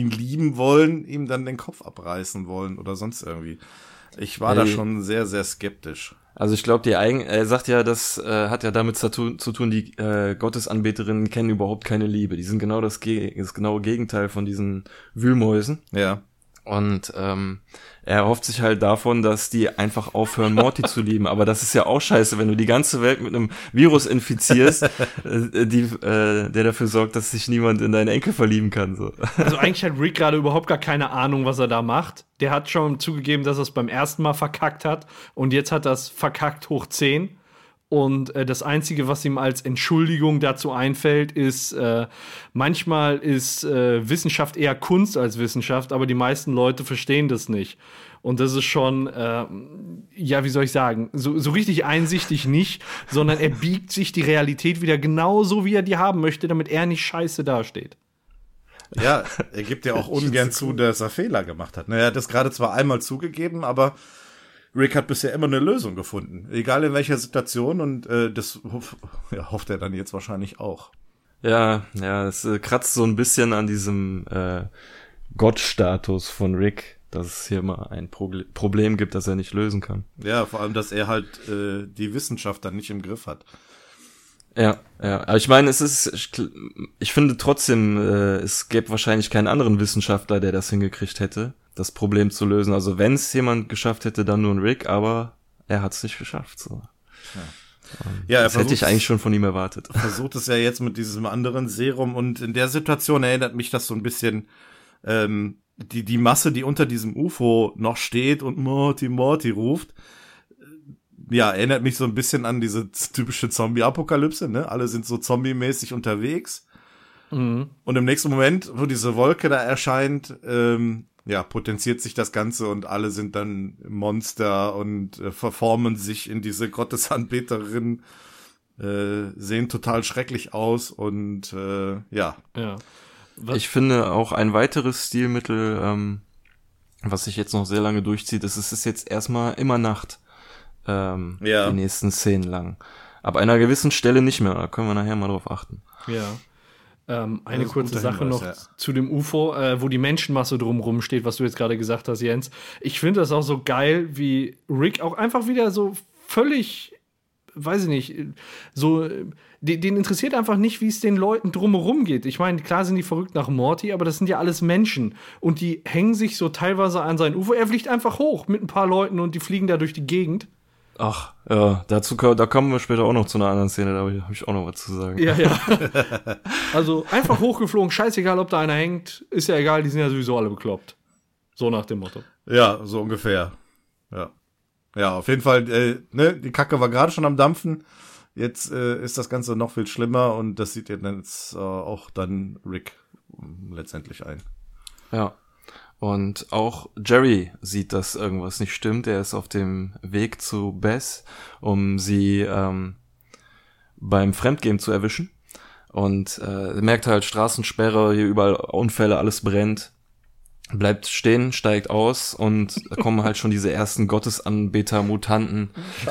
ihn lieben wollen, ihm dann den Kopf abreißen wollen oder sonst irgendwie. Ich war da Ey. schon sehr, sehr skeptisch. Also ich glaube, die eigen, er sagt ja, das äh, hat ja damit zu tun, zu tun, die äh, Gottesanbeterinnen kennen überhaupt keine Liebe. Die sind genau das, Ge das genaue Gegenteil von diesen Wühlmäusen. Ja. Und ähm, er erhofft sich halt davon, dass die einfach aufhören, Morty zu lieben. Aber das ist ja auch scheiße, wenn du die ganze Welt mit einem Virus infizierst, äh, die, äh, der dafür sorgt, dass sich niemand in deinen Enkel verlieben kann. So. Also eigentlich hat Rick gerade überhaupt gar keine Ahnung, was er da macht. Der hat schon zugegeben, dass er es beim ersten Mal verkackt hat. Und jetzt hat er es verkackt hoch 10. Und äh, das Einzige, was ihm als Entschuldigung dazu einfällt, ist, äh, manchmal ist äh, Wissenschaft eher Kunst als Wissenschaft, aber die meisten Leute verstehen das nicht. Und das ist schon, äh, ja, wie soll ich sagen, so, so richtig einsichtig nicht, sondern er biegt sich die Realität wieder genauso, wie er die haben möchte, damit er nicht scheiße dasteht. Ja, er gibt ja auch ungern zu, dass er Fehler gemacht hat. Er hat das gerade zwar einmal zugegeben, aber Rick hat bisher immer eine Lösung gefunden, egal in welcher Situation und äh, das ja, hofft er dann jetzt wahrscheinlich auch. Ja, ja, es äh, kratzt so ein bisschen an diesem äh, Gottstatus von Rick, dass es hier mal ein Pro Problem gibt, das er nicht lösen kann. Ja, vor allem, dass er halt äh, die Wissenschaft dann nicht im Griff hat. Ja, ja. Aber ich meine, es ist, ich, ich finde trotzdem, äh, es gäbe wahrscheinlich keinen anderen Wissenschaftler, der das hingekriegt hätte das Problem zu lösen. Also wenn es jemand geschafft hätte, dann nur ein Rick, aber er hat es nicht geschafft. So. Ja. Ja, das hätte ich eigentlich schon von ihm erwartet. Versucht es ja jetzt mit diesem anderen Serum und in der Situation erinnert mich das so ein bisschen ähm, die die Masse, die unter diesem UFO noch steht und Morty Morty ruft. Ja, erinnert mich so ein bisschen an diese typische Zombie-Apokalypse. Ne, alle sind so zombie-mäßig unterwegs. Mhm. Und im nächsten Moment, wo diese Wolke da erscheint, ähm, ja, potenziert sich das Ganze und alle sind dann Monster und äh, verformen sich in diese Gottesanbeterin, äh, sehen total schrecklich aus und äh, ja. Ja. Was? Ich finde auch ein weiteres Stilmittel, ähm, was sich jetzt noch sehr lange durchzieht, ist, es ist jetzt erstmal immer Nacht. Ähm, ja. Die nächsten Szenen lang. Ab einer gewissen Stelle nicht mehr, da können wir nachher mal drauf achten. Ja. Ähm, eine kurze Sache Hinweis, noch ja. zu dem UFO, äh, wo die Menschenmasse drumrum steht, was du jetzt gerade gesagt hast, Jens. Ich finde das auch so geil, wie Rick auch einfach wieder so völlig, weiß ich nicht, so, den, den interessiert einfach nicht, wie es den Leuten drumherum geht. Ich meine, klar sind die verrückt nach Morty, aber das sind ja alles Menschen und die hängen sich so teilweise an sein UFO. Er fliegt einfach hoch mit ein paar Leuten und die fliegen da durch die Gegend. Ach, ja, dazu da kommen wir später auch noch zu einer anderen Szene, da habe ich auch noch was zu sagen. Ja, ja. also einfach hochgeflogen, scheißegal, ob da einer hängt, ist ja egal, die sind ja sowieso alle bekloppt. So nach dem Motto. Ja, so ungefähr. Ja. Ja, auf jeden Fall, äh, ne, die Kacke war gerade schon am Dampfen. Jetzt äh, ist das Ganze noch viel schlimmer und das sieht jetzt äh, auch dann Rick letztendlich ein. Ja. Und auch Jerry sieht, dass irgendwas nicht stimmt. Er ist auf dem Weg zu Bess, um sie ähm, beim Fremdgehen zu erwischen. Und äh, merkt halt Straßensperre, hier überall Unfälle, alles brennt bleibt stehen, steigt aus und da kommen halt schon diese ersten Gottesanbeter-Mutanten,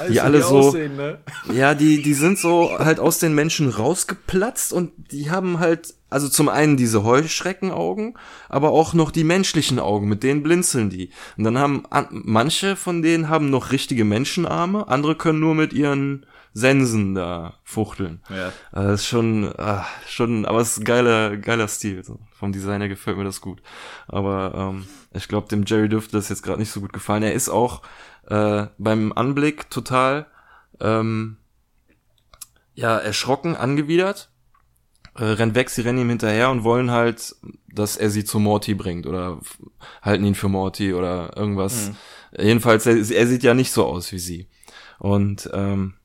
die alle die so, aussehen, ne? ja, die, die sind so halt aus den Menschen rausgeplatzt und die haben halt, also zum einen diese Heuschreckenaugen, aber auch noch die menschlichen Augen, mit denen blinzeln die. Und dann haben, manche von denen haben noch richtige Menschenarme, andere können nur mit ihren Sensen da fuchteln. Ja. Das ist schon, ah, schon, aber es ist ein geiler, geiler Stil. So. Vom Designer gefällt mir das gut. Aber ähm, ich glaube, dem Jerry dürfte das jetzt gerade nicht so gut gefallen. Er ist auch äh, beim Anblick total ähm, ja erschrocken, angewidert. Äh, rennt weg, sie rennen ihm hinterher und wollen halt, dass er sie zu Morty bringt oder halten ihn für Morty oder irgendwas. Mhm. Jedenfalls, er, er sieht ja nicht so aus wie sie. Und ähm,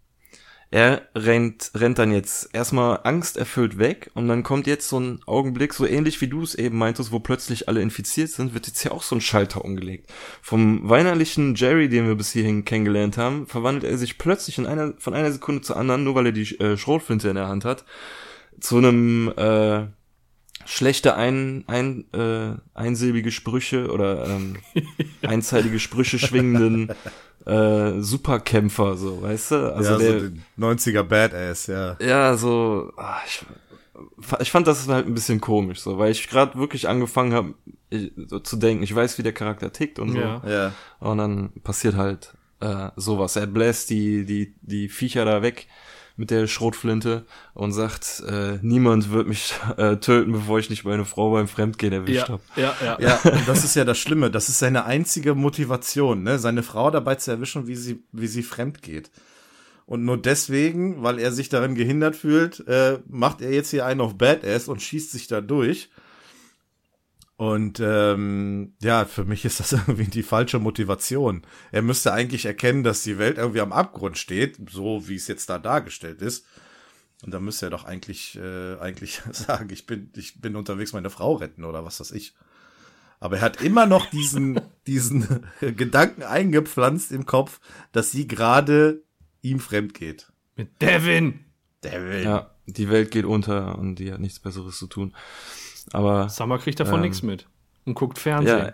er rennt, rennt dann jetzt erstmal angsterfüllt weg und dann kommt jetzt so ein Augenblick, so ähnlich wie du es eben meintest, wo plötzlich alle infiziert sind, wird jetzt hier auch so ein Schalter umgelegt. Vom weinerlichen Jerry, den wir bis hierhin kennengelernt haben, verwandelt er sich plötzlich in einer, von einer Sekunde zur anderen, nur weil er die äh, Schrotflinte in der Hand hat, zu einem äh, schlechte ein, ein, äh, einsilbige Sprüche oder ähm, einseitige Sprüche schwingenden äh, Superkämpfer, so, weißt du? Also ja, der, so 90er Badass, ja. Ja, so, ach, ich, ich fand das halt ein bisschen komisch, so, weil ich gerade wirklich angefangen habe so zu denken, ich weiß, wie der Charakter tickt und so. Ja. ja. Und dann passiert halt äh, sowas. Er bläst die, die, die Viecher da weg mit der Schrotflinte und sagt, äh, niemand wird mich äh, töten, bevor ich nicht meine Frau beim Fremdgehen erwischt Ja, habe. ja, ja. Ja, und das ist ja das Schlimme. Das ist seine einzige Motivation, ne? seine Frau dabei zu erwischen, wie sie, wie sie fremd geht. Und nur deswegen, weil er sich darin gehindert fühlt, äh, macht er jetzt hier einen auf Badass und schießt sich da durch. Und ähm, ja, für mich ist das irgendwie die falsche Motivation. Er müsste eigentlich erkennen, dass die Welt irgendwie am Abgrund steht, so wie es jetzt da dargestellt ist. Und da müsste er doch eigentlich, äh, eigentlich sagen, ich bin, ich bin unterwegs meine Frau retten oder was weiß ich. Aber er hat immer noch diesen, diesen Gedanken eingepflanzt im Kopf, dass sie gerade ihm fremd geht. Mit Devin. Devil. Ja, die Welt geht unter und die hat nichts Besseres zu tun. Aber Summer kriegt davon Ähm, nichts mit. Und guckt Fernsehen.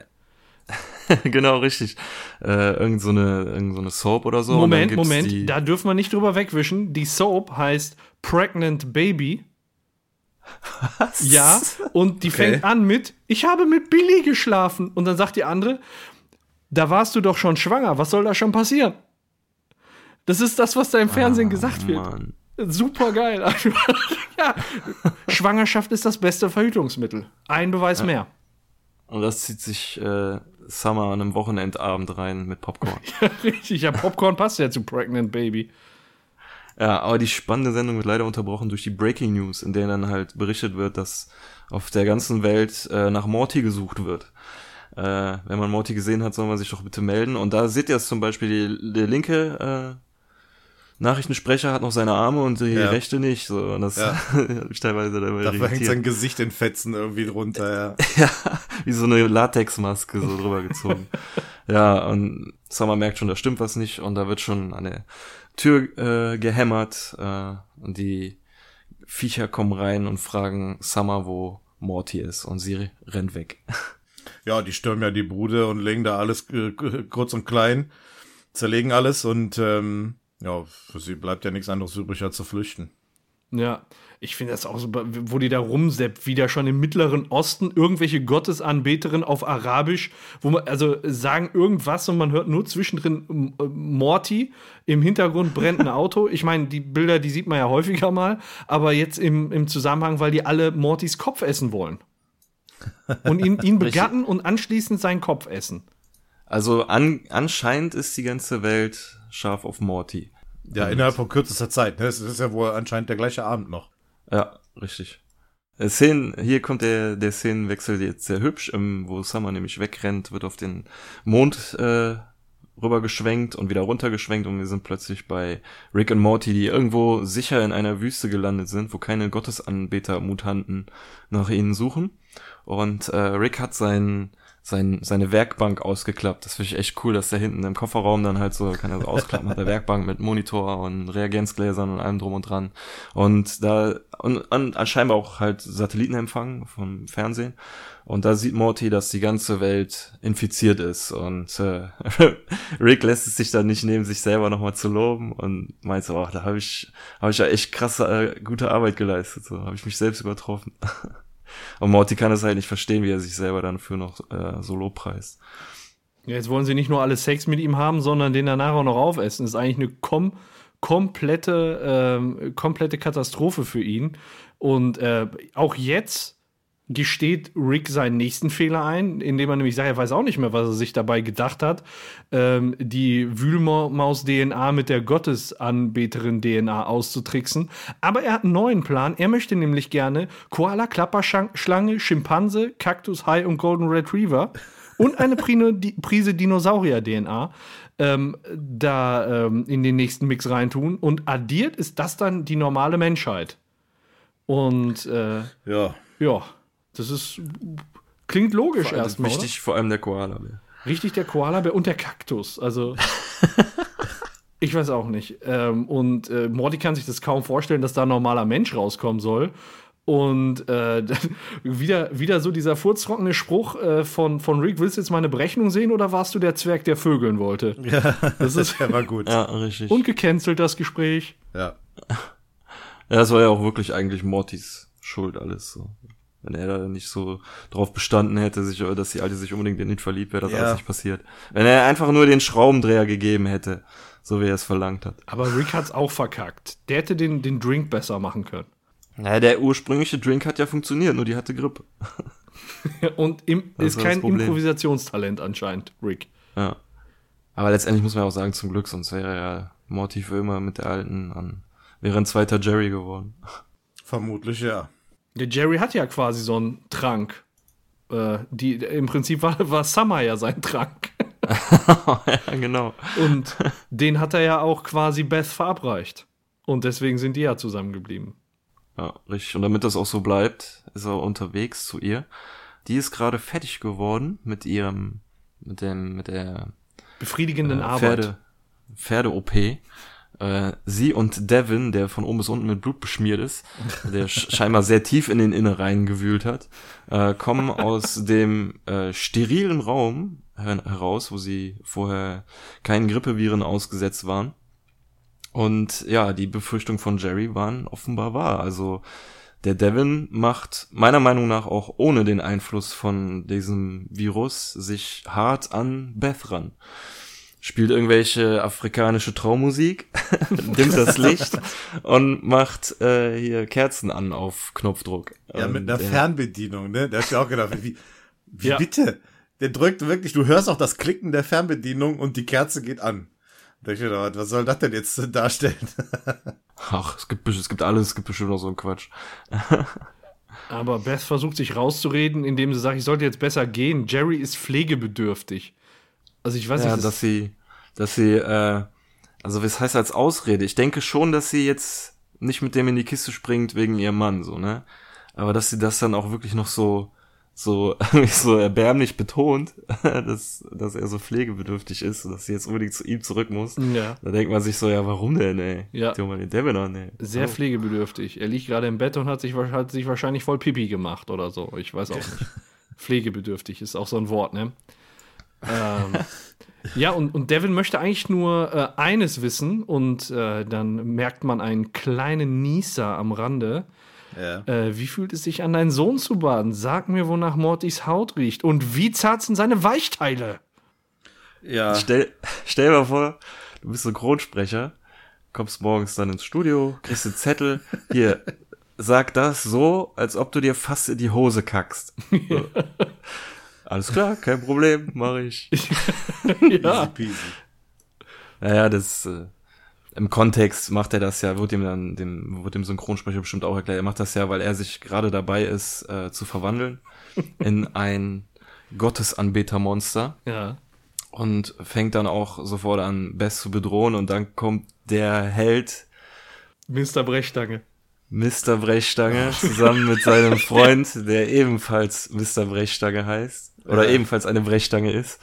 ja, genau richtig. Äh, irgend so eine, irgend so eine Soap oder so. Moment, Moment, da dürfen wir nicht drüber wegwischen. Die Soap heißt Pregnant Baby. Was? Ja, und die Okay. fängt an mit, ich habe mit Billy geschlafen. Und dann sagt die andere, da warst du doch schon schwanger, was soll da schon passieren? Das ist das, was da im Fernsehen gesagt wird. Ah. Super geil. Ja. Schwangerschaft ist das beste Verhütungsmittel. Ein Beweis mehr. Und das zieht sich äh, Summer an einem Wochenendabend rein mit Popcorn. Richtig, ja, Popcorn passt ja zu Pregnant Baby. Ja, aber die spannende Sendung wird leider unterbrochen durch die Breaking News, in der dann halt berichtet wird, dass auf der ganzen Welt äh, nach Morty gesucht wird. Äh, wenn man Morty gesehen hat, soll man sich doch bitte melden. Und da seht ihr es zum Beispiel, die, der linke äh, Nachrichtensprecher hat noch seine Arme und die Ja. rechte nicht. So, und das Ja. hat mich teilweise dabei Dafür hängt sein Gesicht in Fetzen irgendwie drunter, ja. Ja, wie so eine Latexmaske so drüber gezogen. ja, und Summer merkt schon, da stimmt was nicht und da wird schon an der Tür äh, gehämmert äh, und die Viecher kommen rein und fragen Summer, wo Morty ist und sie rennt weg. Ja, die stürmen ja die Bude und legen da alles äh, kurz und klein, zerlegen alles und ähm, ja, für sie bleibt ja nichts anderes übrig, als zu flüchten. Ja, ich finde das auch so, wo die da rumseppt, wieder schon im Mittleren Osten irgendwelche Gottesanbeterinnen auf Arabisch, wo man, also sagen irgendwas und man hört nur zwischendrin ähm, äh, Morty, im Hintergrund brennt ein Auto. Ich meine, die Bilder, die sieht man ja häufiger mal, aber jetzt im, im Zusammenhang, weil die alle Mortys Kopf essen wollen. Und ihn, ihn begatten und anschließend seinen Kopf essen. Also an, anscheinend ist die ganze Welt scharf auf Morty. Ja, innerhalb von kürzester Zeit. Ne? Es ist ja wohl anscheinend der gleiche Abend noch. Ja, richtig. Äh, Szenen, hier kommt der, der Szenenwechsel jetzt sehr hübsch, ähm, wo Summer nämlich wegrennt, wird auf den Mond äh, rübergeschwenkt und wieder runtergeschwenkt und wir sind plötzlich bei Rick und Morty, die irgendwo sicher in einer Wüste gelandet sind, wo keine Gottesanbeter-Mutanten nach ihnen suchen. Und äh, Rick hat sein, sein, seine Werkbank ausgeklappt. Das finde ich echt cool, dass der hinten im Kofferraum dann halt so, kann er so ausklappen, hat der Werkbank mit Monitor und Reagenzgläsern und allem drum und dran. Und da, und, und scheinbar auch halt Satellitenempfang vom Fernsehen. Und da sieht Morty, dass die ganze Welt infiziert ist. Und äh, Rick lässt es sich dann nicht nehmen, sich selber nochmal zu loben und meint so, ach, da habe ich, hab ich ja echt krasse, äh, gute Arbeit geleistet. So habe ich mich selbst übertroffen. Und Morty kann es halt nicht verstehen, wie er sich selber dann für noch äh, so lobpreist. Ja, jetzt wollen sie nicht nur alle Sex mit ihm haben, sondern den danach auch noch aufessen. Das ist eigentlich eine kom komplette, ähm, komplette Katastrophe für ihn. Und äh, auch jetzt gesteht Rick seinen nächsten Fehler ein, indem er nämlich sagt, er weiß auch nicht mehr, was er sich dabei gedacht hat, ähm, die Wühlmaus-DNA mit der Gottesanbeterin-DNA auszutricksen. Aber er hat einen neuen Plan. Er möchte nämlich gerne Koala, Klapperschlange, Schimpanse, Kaktus, Hai und Golden Retriever und eine Prise Dinosaurier-DNA ähm, da ähm, in den nächsten Mix reintun. Und addiert ist das dann die normale Menschheit. Und äh, Ja. ja, das ist klingt logisch Also erstmal. oder? wichtig, vor allem der Koala. -Bär. Richtig, der Koalabär und der Kaktus. Also. ich weiß auch nicht. Ähm, und äh, Morty kann sich das kaum vorstellen, dass da ein normaler Mensch rauskommen soll. Und äh, wieder, wieder so dieser furztrockene Spruch äh, von, von Rick: Willst du jetzt meine Berechnung sehen oder warst du der Zwerg, der vögeln wollte? Ja, Das ist der war gut. Ja, richtig. und gecancelt, das Gespräch. Ja. Ja, das war ja auch wirklich eigentlich Mortys Schuld alles so. Wenn er da nicht so drauf bestanden hätte, sich, dass die Alte sich unbedingt in ihn verliebt, wäre das Ja. alles nicht passiert. Wenn er einfach nur den Schraubendreher gegeben hätte. so wie er es verlangt hat. Aber Rick hat's auch verkackt. Der hätte den, den Drink besser machen können. Naja, der ursprüngliche Drink hat ja funktioniert, nur die hatte Grippe. Und im, ist kein. Improvisationstalent anscheinend, Rick. Ja. Aber letztendlich muss man auch sagen, zum Glück, sonst wäre ja Morty für immer mit der alten an, wäre ein zweiter Jerry geworden. Vermutlich ja. Der Jerry hat ja quasi so einen Trank. Äh, die, Im Prinzip war, war Summer ja sein Trank. ja, genau. Und den hat er ja auch quasi Beth verabreicht. Und deswegen sind die ja zusammengeblieben. Ja, richtig. Und damit das auch so bleibt, ist er unterwegs zu ihr. Die ist gerade fertig geworden mit ihrem, mit dem, mit der Befriedigenden äh, Arbeit. Pferde, Pferde-OP. Äh, sie und Devin, der von oben bis unten mit Blut beschmiert ist, der sch scheinbar sehr tief in den Innereien gewühlt hat, äh, kommen aus dem äh, sterilen Raum her heraus, wo sie vorher keinen Grippeviren ausgesetzt waren. Und ja, die Befürchtung von Jerry waren offenbar wahr. Also der Devin macht meiner Meinung nach auch ohne den Einfluss von diesem Virus sich hart an Beth ran. Spielt irgendwelche afrikanische Traummusik, dimmt das Licht und macht äh, hier Kerzen an auf Knopfdruck. Ja, mit einer äh, Fernbedienung, ne? Da hast du auch gedacht, wie, wie Ja. bitte? Der drückt wirklich, du hörst auch das Klicken der Fernbedienung und die Kerze geht an. Da ich gedacht, was soll das denn jetzt darstellen? Ach, es gibt, es gibt alles, es gibt bestimmt noch so einen Quatsch. Aber Beth versucht sich rauszureden, indem sie sagt, ich sollte jetzt besser gehen. Jerry ist pflegebedürftig. Also ich weiß ja, nicht, dass sie, dass sie, äh, also was heißt als Ausrede? Ich denke schon, dass sie jetzt nicht mit dem in die Kiste springt wegen ihrem Mann, so, ne? Aber dass sie das dann auch wirklich noch so, so, so erbärmlich betont, dass, dass er so pflegebedürftig ist, dass sie jetzt unbedingt zu ihm zurück muss. Ja. Da denkt man sich so, ja, warum denn, ey? Ja. Tu mal den Devin an, ey. sehr Oh. pflegebedürftig. Er liegt gerade im Bett und hat sich, hat sich wahrscheinlich voll Pipi gemacht oder so. Ich weiß auch nicht. pflegebedürftig ist auch so ein Wort, ne? Ähm, ja, und, und Devin möchte eigentlich nur äh, eines wissen und äh, dann merkt man einen kleinen Nieser am Rande. Ja. Äh, wie fühlt es sich an, deinen Sohn zu baden? Sag mir, wonach Mortys Haut riecht. Und wie zart sind seine Weichteile? Ja. Stell, stell dir mal vor, du bist Synchronsprecher, kommst morgens dann ins Studio, kriegst einen Zettel, hier, sag das so, als ob du dir fast in die Hose kackst. So. Alles klar, kein Problem, mache ich. ja. Easy peasy. Naja, das, äh, im Kontext macht er das ja, wird ihm dann, dem, wird dem Synchronsprecher bestimmt auch erklärt, er macht das ja, weil er sich gerade dabei ist, äh, zu verwandeln in ein Gottesanbetermonster. ja. und fängt dann auch sofort an, Bess zu bedrohen und dann kommt der Held Mr. Brechstange. Mr. Brechstange zusammen mit seinem Freund, der ebenfalls Mr. Brechstange heißt oder Ja. ebenfalls eine Brechstange ist.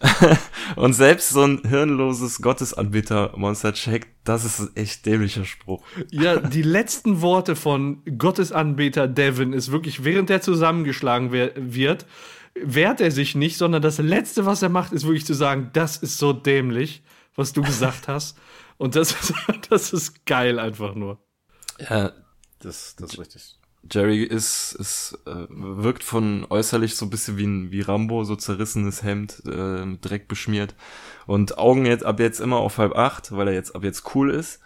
und selbst so ein hirnloses Gottesanbieter-Monster checkt, das ist ein echt dämlicher Spruch. Ja, die letzten Worte von Gottesanbeter Devin ist wirklich, während er zusammengeschlagen wird, wehrt er sich nicht, sondern das Letzte, was er macht, ist wirklich zu sagen, das ist so dämlich, was du gesagt hast. Und das ist, das ist geil einfach nur. Ja, Das, das ist richtig. Jerry ist, ist äh, wirkt von äußerlich so ein bisschen wie ein wie Rambo, so zerrissenes Hemd, äh, mit Dreck beschmiert und Augen jetzt ab jetzt immer auf halb acht, weil er jetzt ab jetzt cool ist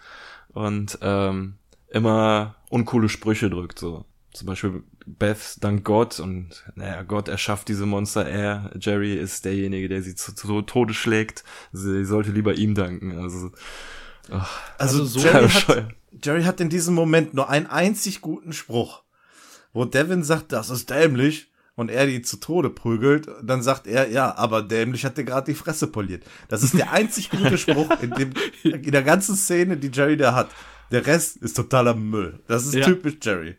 und ähm, immer uncoole Sprüche drückt so. Zum Beispiel Beth dank Gott und naja, Gott erschafft diese Monster, er, Jerry ist derjenige, der sie zu, zu Tode schlägt. Sie sollte lieber ihm danken. Also, ach, Also, Also so Jerry, hat. Jerry hat in diesem Moment nur einen einzig guten Spruch, wo Devin sagt, das ist dämlich, und er die zu Tode prügelt, dann sagt er, ja, aber dämlich hat dir gerade die Fresse poliert. Das ist der einzig gute Spruch in, dem, in der ganzen Szene, die Jerry da hat. Der Rest ist totaler Müll. Das ist Ja. typisch Jerry.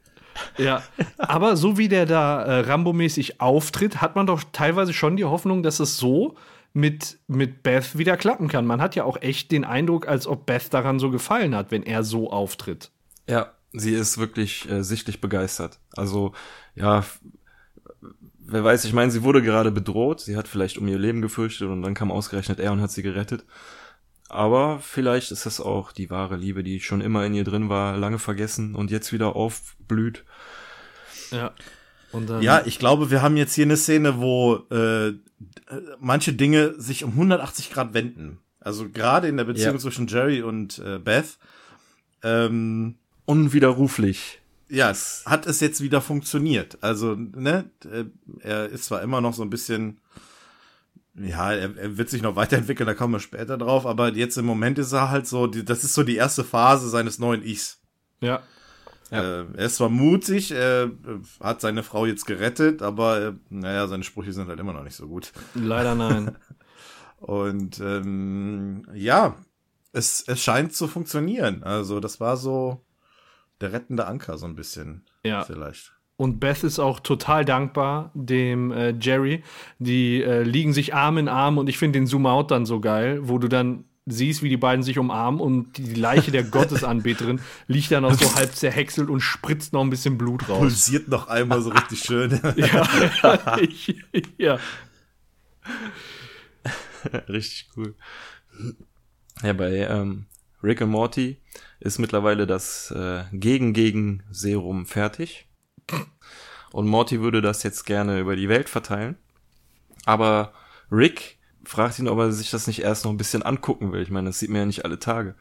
Ja, aber so wie der da äh, Rambo-mäßig auftritt, hat man doch teilweise schon die Hoffnung, dass es so mit, mit Beth wieder klappen kann. Man hat ja auch echt den Eindruck, als ob Beth daran so gefallen hat, wenn er so auftritt. Ja, sie ist wirklich äh, sichtlich begeistert. Also, ja, wer weiß, ich meine, sie wurde gerade bedroht, sie hat vielleicht um ihr Leben gefürchtet und dann kam ausgerechnet er und hat sie gerettet. Aber vielleicht ist das auch die wahre Liebe, die schon immer in ihr drin war, lange vergessen und jetzt wieder aufblüht. Ja. Und dann, Ja, ich glaube, wir haben jetzt hier eine Szene, wo äh, manche Dinge sich um 180 Grad wenden. Also gerade in der Beziehung Ja. zwischen Jerry und äh, Beth, ähm, Unwiderruflich. ja, es hat es jetzt wieder funktioniert. Also, ne, äh, er ist zwar immer noch so ein bisschen, ja, er, er wird sich noch weiterentwickeln, da kommen wir später drauf, aber jetzt im Moment ist er halt so, die, das ist so die erste Phase seines neuen Ichs. Ja. Ja. Äh, er ist zwar mutig, er äh, hat seine Frau jetzt gerettet, aber naja, seine Sprüche sind halt immer noch nicht so gut. Leider nein. Und ähm, ja, es, es scheint zu funktionieren. Also das war so der rettende Anker so ein bisschen Ja. vielleicht. Und Beth ist auch total dankbar dem äh, Jerry. Die äh, liegen sich Arm in Arm und ich finde den Zoom-Out dann so geil, wo du dann siehst, wie die beiden sich umarmen und die Leiche der Gottesanbeterin liegt dann noch so halb zerhäckselt und spritzt noch ein bisschen Blut raus. Pulsiert noch einmal so richtig schön. ja, ich, ja. Richtig cool. Ja, bei ähm, Rick und Morty ist mittlerweile das äh, Gegen-Gegen-Serum fertig. Und Morty würde das jetzt gerne über die Welt verteilen. Aber Rick fragt ihn, ob er sich das nicht erst noch ein bisschen angucken will. Ich meine, das sieht man ja nicht alle Tage.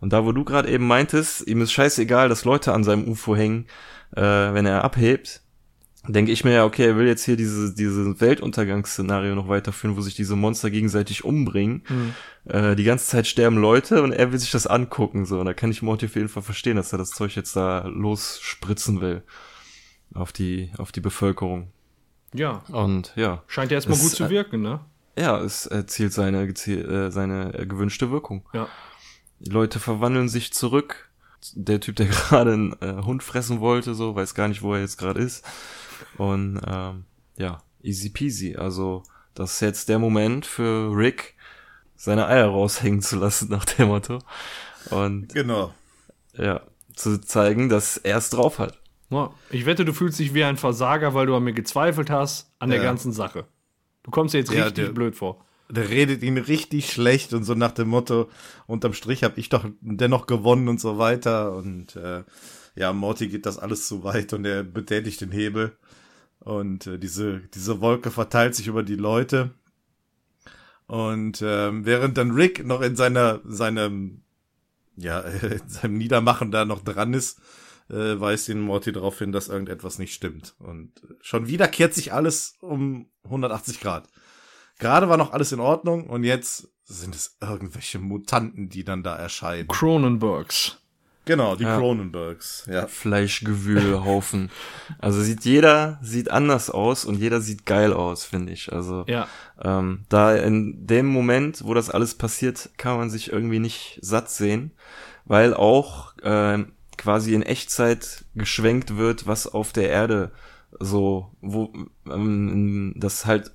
Und da, wo du gerade eben meintest, ihm ist scheißegal, dass Leute an seinem UFO hängen, äh, wenn er abhebt, denke ich mir ja, okay, er will jetzt hier diese, diese Weltuntergangsszenario noch weiterführen, wo sich diese Monster gegenseitig umbringen. Äh, die ganze Zeit sterben Leute und er will sich das angucken. So, und da kann ich Morty auf jeden Fall verstehen, dass er das Zeug jetzt da losspritzen will. Auf die, auf die Bevölkerung. Ja. Und ja. Scheint ja erstmal gut zu äh, wirken, ne? Ja, es erzielt seine, äh, seine gewünschte Wirkung. Ja. Die Leute verwandeln sich zurück. Der Typ, der gerade einen äh, Hund fressen wollte, so, weiß gar nicht, wo er jetzt gerade ist. Und ähm, ja, easy peasy. Also, das ist jetzt der Moment für Rick, seine Eier raushängen zu lassen, nach dem Motto. Und genau. ja, zu zeigen, dass er es drauf hat. Ich wette, du fühlst dich wie ein Versager, weil du an mir gezweifelt hast, an der Ja. ganzen Sache. Du kommst dir jetzt Ja, richtig der- blöd vor. Der redet ihn richtig schlecht und so nach dem Motto, unterm Strich habe ich doch dennoch gewonnen und so weiter. Und äh, ja, Morty geht das alles zu weit und er betätigt den Hebel. Und äh, diese, diese Wolke verteilt sich über die Leute. Und ähm, während dann Rick noch in seiner, seinem, ja, in seinem Niedermachen da noch dran ist, äh, weist ihn Morty darauf hin, dass irgendetwas nicht stimmt. Und schon wieder kehrt sich alles um 180 Grad. Gerade war noch alles in Ordnung und jetzt sind es irgendwelche Mutanten, die dann da erscheinen. Cronenbergs. Genau, die Ja. Cronenbergs. Ja. Fleischgewühlhaufen. also sieht jeder sieht anders aus und jeder sieht geil aus, finde ich. Also Ja. ähm, da in dem Moment, wo das alles passiert, kann man sich irgendwie nicht satt sehen, weil auch ähm, quasi in Echtzeit geschwenkt wird, was auf der Erde so, wo ähm, das halt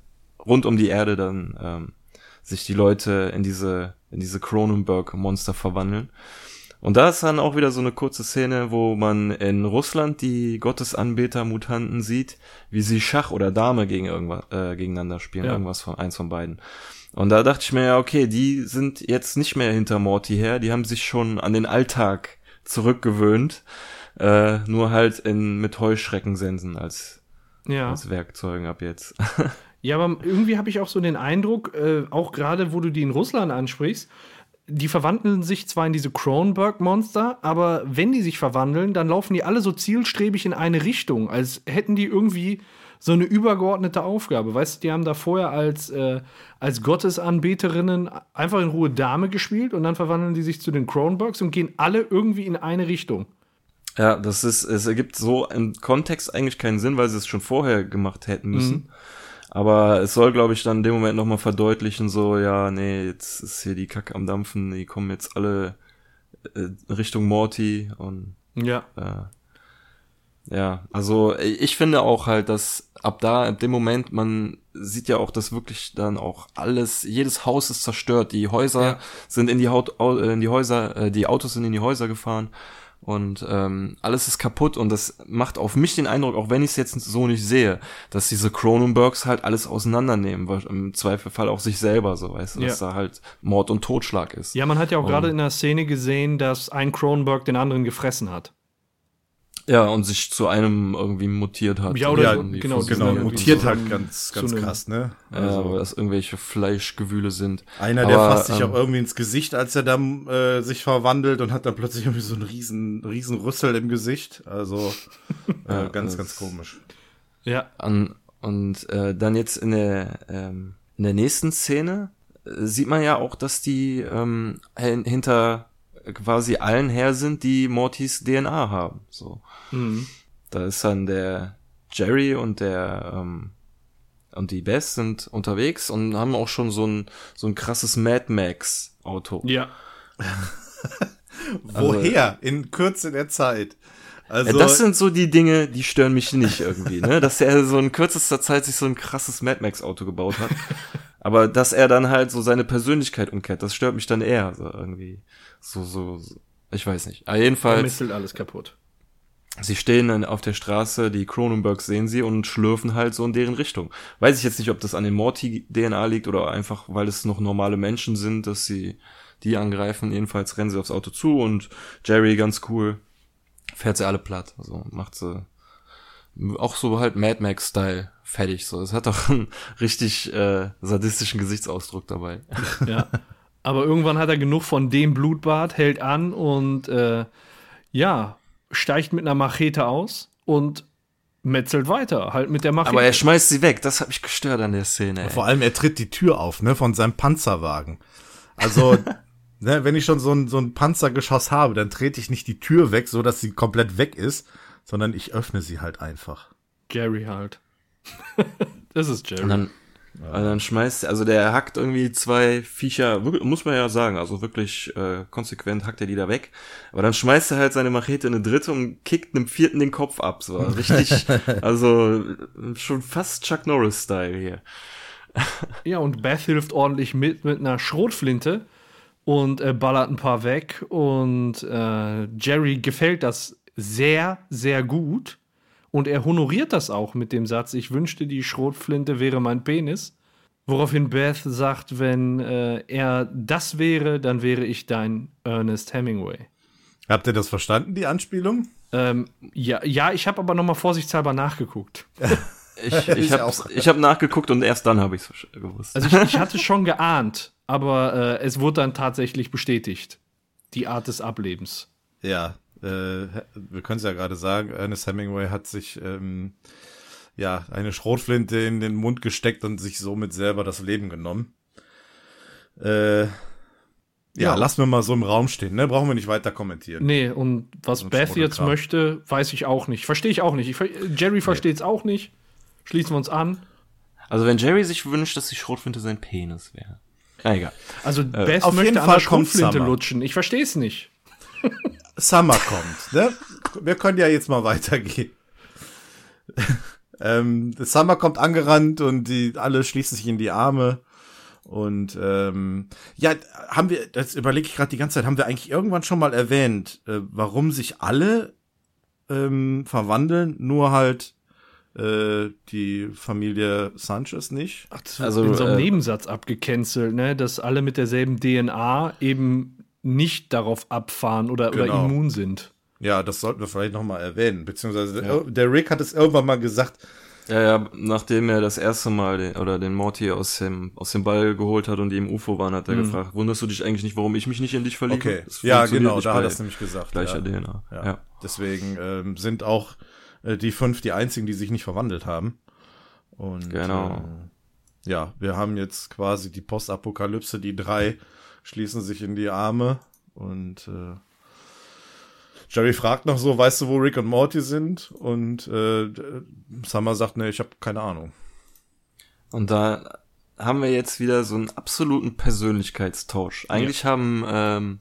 rund um die Erde dann ähm, sich die Leute in diese in diese Cronenberg-Monster verwandeln. Und da ist dann auch wieder so eine kurze Szene, wo man in Russland die Gottesanbeter-Mutanten sieht, wie sie Schach oder Dame gegen irgendwas, äh, gegeneinander spielen, Ja. irgendwas von eins von beiden. Und da dachte ich mir ja, okay, die sind jetzt nicht mehr hinter Morty her, die haben sich schon an den Alltag zurückgewöhnt, äh, nur halt in mit Heuschreckensensen als, Ja. als Werkzeugen ab jetzt. Ja, aber irgendwie habe ich auch so den Eindruck, äh, auch gerade wo du die in Russland ansprichst, die verwandeln sich zwar in diese Cronenberg-Monster, aber wenn die sich verwandeln, dann laufen die alle so zielstrebig in eine Richtung, als hätten die irgendwie so eine übergeordnete Aufgabe. Weißt du, die haben da vorher als, äh, als Gottesanbeterinnen einfach in Ruhe Dame gespielt und dann verwandeln die sich zu den Cronenbergs und gehen alle irgendwie in eine Richtung. Ja, das ist, es ergibt so im Kontext eigentlich keinen Sinn, weil sie es schon vorher gemacht hätten müssen. Aber es soll, glaube ich, dann in dem Moment nochmal verdeutlichen, so, ja, nee, jetzt ist hier die Kacke am Dampfen, die kommen jetzt alle äh, Richtung Morty und Ja. äh, ja, also äh, ich finde auch halt, dass ab da, ab dem Moment, man sieht ja auch, dass wirklich dann auch alles, jedes Haus ist zerstört, die Häuser Ja. sind in die, Haut, au- äh, in die Häuser, äh, die Autos sind in die Häuser gefahren und ähm, alles ist kaputt und das macht auf mich den Eindruck, auch wenn ich es jetzt so nicht sehe, dass diese Cronenbergs halt alles auseinandernehmen, weil im Zweifelfall auch sich selber so, weißt du, dass Ja. da halt Mord und Totschlag ist. Ja, man hat ja auch gerade in der Szene gesehen, dass ein Cronenberg den anderen gefressen hat. Ja, und sich zu einem irgendwie mutiert hat. Ja, oder Ja, genau, Genau, irgendwie mutiert so halt einem- ganz, ganz krass, ne? Ja, Also, weil das irgendwelche Fleischgewühle sind. einer, der Aber, fasst sich ähm, auch irgendwie ins Gesicht, als er dann äh, sich verwandelt und hat dann plötzlich irgendwie so einen riesen, riesen Rüssel im Gesicht. Also äh, Ja, ganz, das- ganz komisch. Ja, An, und äh, dann jetzt in der, ähm, in der nächsten Szene äh, sieht man ja auch, dass die ähm, hin- hinter quasi allen her sind, die Mortys DNA haben. So. mhm. Da ist dann der Jerry und der ähm, und die Bess sind unterwegs und haben auch schon so ein so ein krasses Mad Max Auto. ja. Woher? In Kürze der Zeit. Also, Ja, das sind so die Dinge, die stören mich nicht irgendwie, ne? Dass er so in kürzester Zeit sich so ein krasses Mad Max Auto gebaut hat. Aber dass er dann halt so seine Persönlichkeit umkehrt, das stört mich dann eher so irgendwie. So, so, so. ich weiß nicht. Aber Er jedenfalls, mistelt alles kaputt. sie stehen dann auf der Straße, die Cronenbergs sehen sie und schlürfen halt so in deren Richtung. Weiß ich jetzt nicht, ob das an den Morty-DNA liegt oder einfach, weil es noch normale Menschen sind, dass sie die angreifen. Jedenfalls rennen sie aufs Auto zu und Jerry ganz cool fährt sie alle platt. Also macht sie auch so halt Mad Max-Style fertig. So, es hat doch einen richtig äh, sadistischen Gesichtsausdruck dabei. Ja. Aber irgendwann hat er genug von dem Blutbad, hält an und äh, ja, steigt mit einer Machete aus und metzelt weiter, halt mit der Machete. Aber er schmeißt sie weg. Das hat mich gestört an der Szene. Ey. Vor allem, er tritt die Tür auf, ne, von seinem Panzerwagen. Also, ne, wenn ich schon so ein, so ein Panzergeschoss habe, dann trete ich nicht die Tür weg, so dass sie komplett weg ist, sondern ich öffne sie halt einfach. Jerry halt. das ist Jerry. Und dann, und dann schmeißt, also der hackt irgendwie zwei Viecher, muss man ja sagen, also wirklich äh, konsequent hackt er die da weg. Aber dann schmeißt er halt seine Machete in eine dritte und kickt einem vierten den Kopf ab. So richtig, also schon fast Chuck Norris-Style hier. Ja, und Beth hilft ordentlich mit mit einer Schrotflinte und äh, ballert ein paar weg. Und äh, Jerry gefällt das sehr, sehr gut. Und er honoriert das auch mit dem Satz, ich wünschte, die Schrotflinte wäre mein Penis. Woraufhin Beth sagt, wenn äh, er das wäre, dann wäre ich dein Ernest Hemingway. Habt ihr das verstanden, die Anspielung? Ähm, ja, ja, ich habe aber noch mal vorsichtshalber nachgeguckt. Ich, ich habe hab nachgeguckt und erst dann habe ich es gewusst. Also ich, ich hatte schon geahnt, aber äh, es wurde dann tatsächlich bestätigt. Die Art des Ablebens. Ja, wir können es ja gerade sagen, Ernest Hemingway hat sich ähm, ja eine Schrotflinte in den Mund gesteckt und sich somit selber das Leben genommen. Äh, ja, Ja. lassen wir mal so im Raum stehen, ne? Brauchen wir nicht weiter kommentieren. Nee, und was ein Beth jetzt möchte, weiß ich auch nicht. Verstehe ich auch nicht. Ich, Jerry versteht es auch nicht. Schließen wir uns an. Also wenn Jerry sich wünscht, dass die Schrotflinte sein Penis wäre. Na egal. Also Beth auf möchte jeden an Fall der Schrotflinte lutschen. Ich verstehe es nicht. Summer kommt, ne? Wir können ja jetzt mal weitergehen. ähm, Summer kommt angerannt und die alle schließen sich in die Arme. Und ähm, ja, haben wir, das überlege ich gerade die ganze Zeit, haben wir eigentlich irgendwann schon mal erwähnt, äh, warum sich alle ähm, verwandeln, nur halt äh, die Familie Sanchez nicht? Also Also, in so einem äh, Nebensatz abgecancelt, ne? dass alle mit derselben DNA eben nicht darauf abfahren oder, oder Genau. immun sind. Ja, das sollten wir vielleicht noch mal erwähnen. Beziehungsweise der, der Rick hat es irgendwann mal gesagt, Ja, ja, nachdem er das erste Mal den, oder den Morty aus dem, aus dem Ball geholt hat und die im UFO waren, hat er gefragt, wunderst du dich eigentlich nicht, warum ich mich nicht in dich verliebe? Okay, Das ja, genau, da hat er es nämlich gesagt. Gleicher ja. DNA. Ja. Ja. Deswegen ähm, sind auch äh, die fünf die einzigen, die sich nicht verwandelt haben. Und Genau. äh, ja, wir haben jetzt quasi die Postapokalypse. Die drei schließen sich in die Arme und äh, Jerry fragt noch so, weißt du, wo Rick und Morty sind? Und äh, Summer sagt, ne, ich habe keine Ahnung. Und da haben wir jetzt wieder so einen absoluten Persönlichkeitstausch. Eigentlich haben ähm,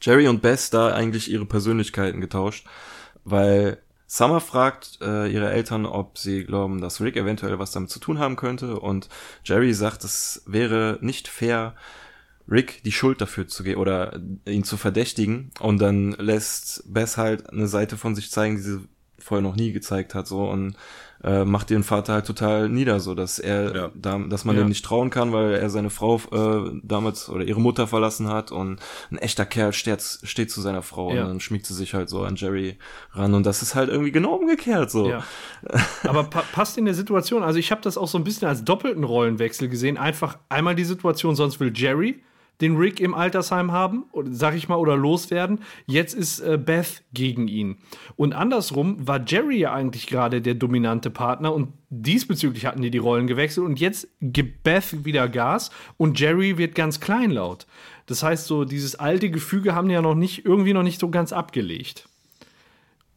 Jerry und Bess da eigentlich ihre Persönlichkeiten getauscht, weil Summer fragt äh, ihre Eltern, ob sie glauben, dass Rick eventuell was damit zu tun haben könnte und Jerry sagt, es wäre nicht fair, Rick die Schuld dafür zu geben oder ihn zu verdächtigen und dann lässt Bess halt eine Seite von sich zeigen, die sie vorher noch nie gezeigt hat, so und äh, macht ihren Vater halt total nieder, so dass er, Ja. da, dass man Ja. dem nicht trauen kann, weil er seine Frau äh, damals oder ihre Mutter verlassen hat und ein echter Kerl steht, steht zu seiner Frau Ja. und dann schmiegt sie sich halt so an Jerry ran und das ist halt irgendwie genau umgekehrt so. Ja. Aber pa passt in der Situation. Also ich habe das auch so ein bisschen als doppelten Rollenwechsel gesehen. Einfach einmal die Situation, sonst will Jerry den Rick im Altersheim haben, sag ich mal, oder loswerden. Jetzt ist äh, Beth gegen ihn. Und andersrum war Jerry ja eigentlich gerade der dominante Partner und diesbezüglich hatten die die Rollen gewechselt und jetzt gibt Beth wieder Gas und Jerry wird ganz kleinlaut. Das heißt, so dieses alte Gefüge haben die ja noch nicht, irgendwie noch nicht so ganz abgelegt.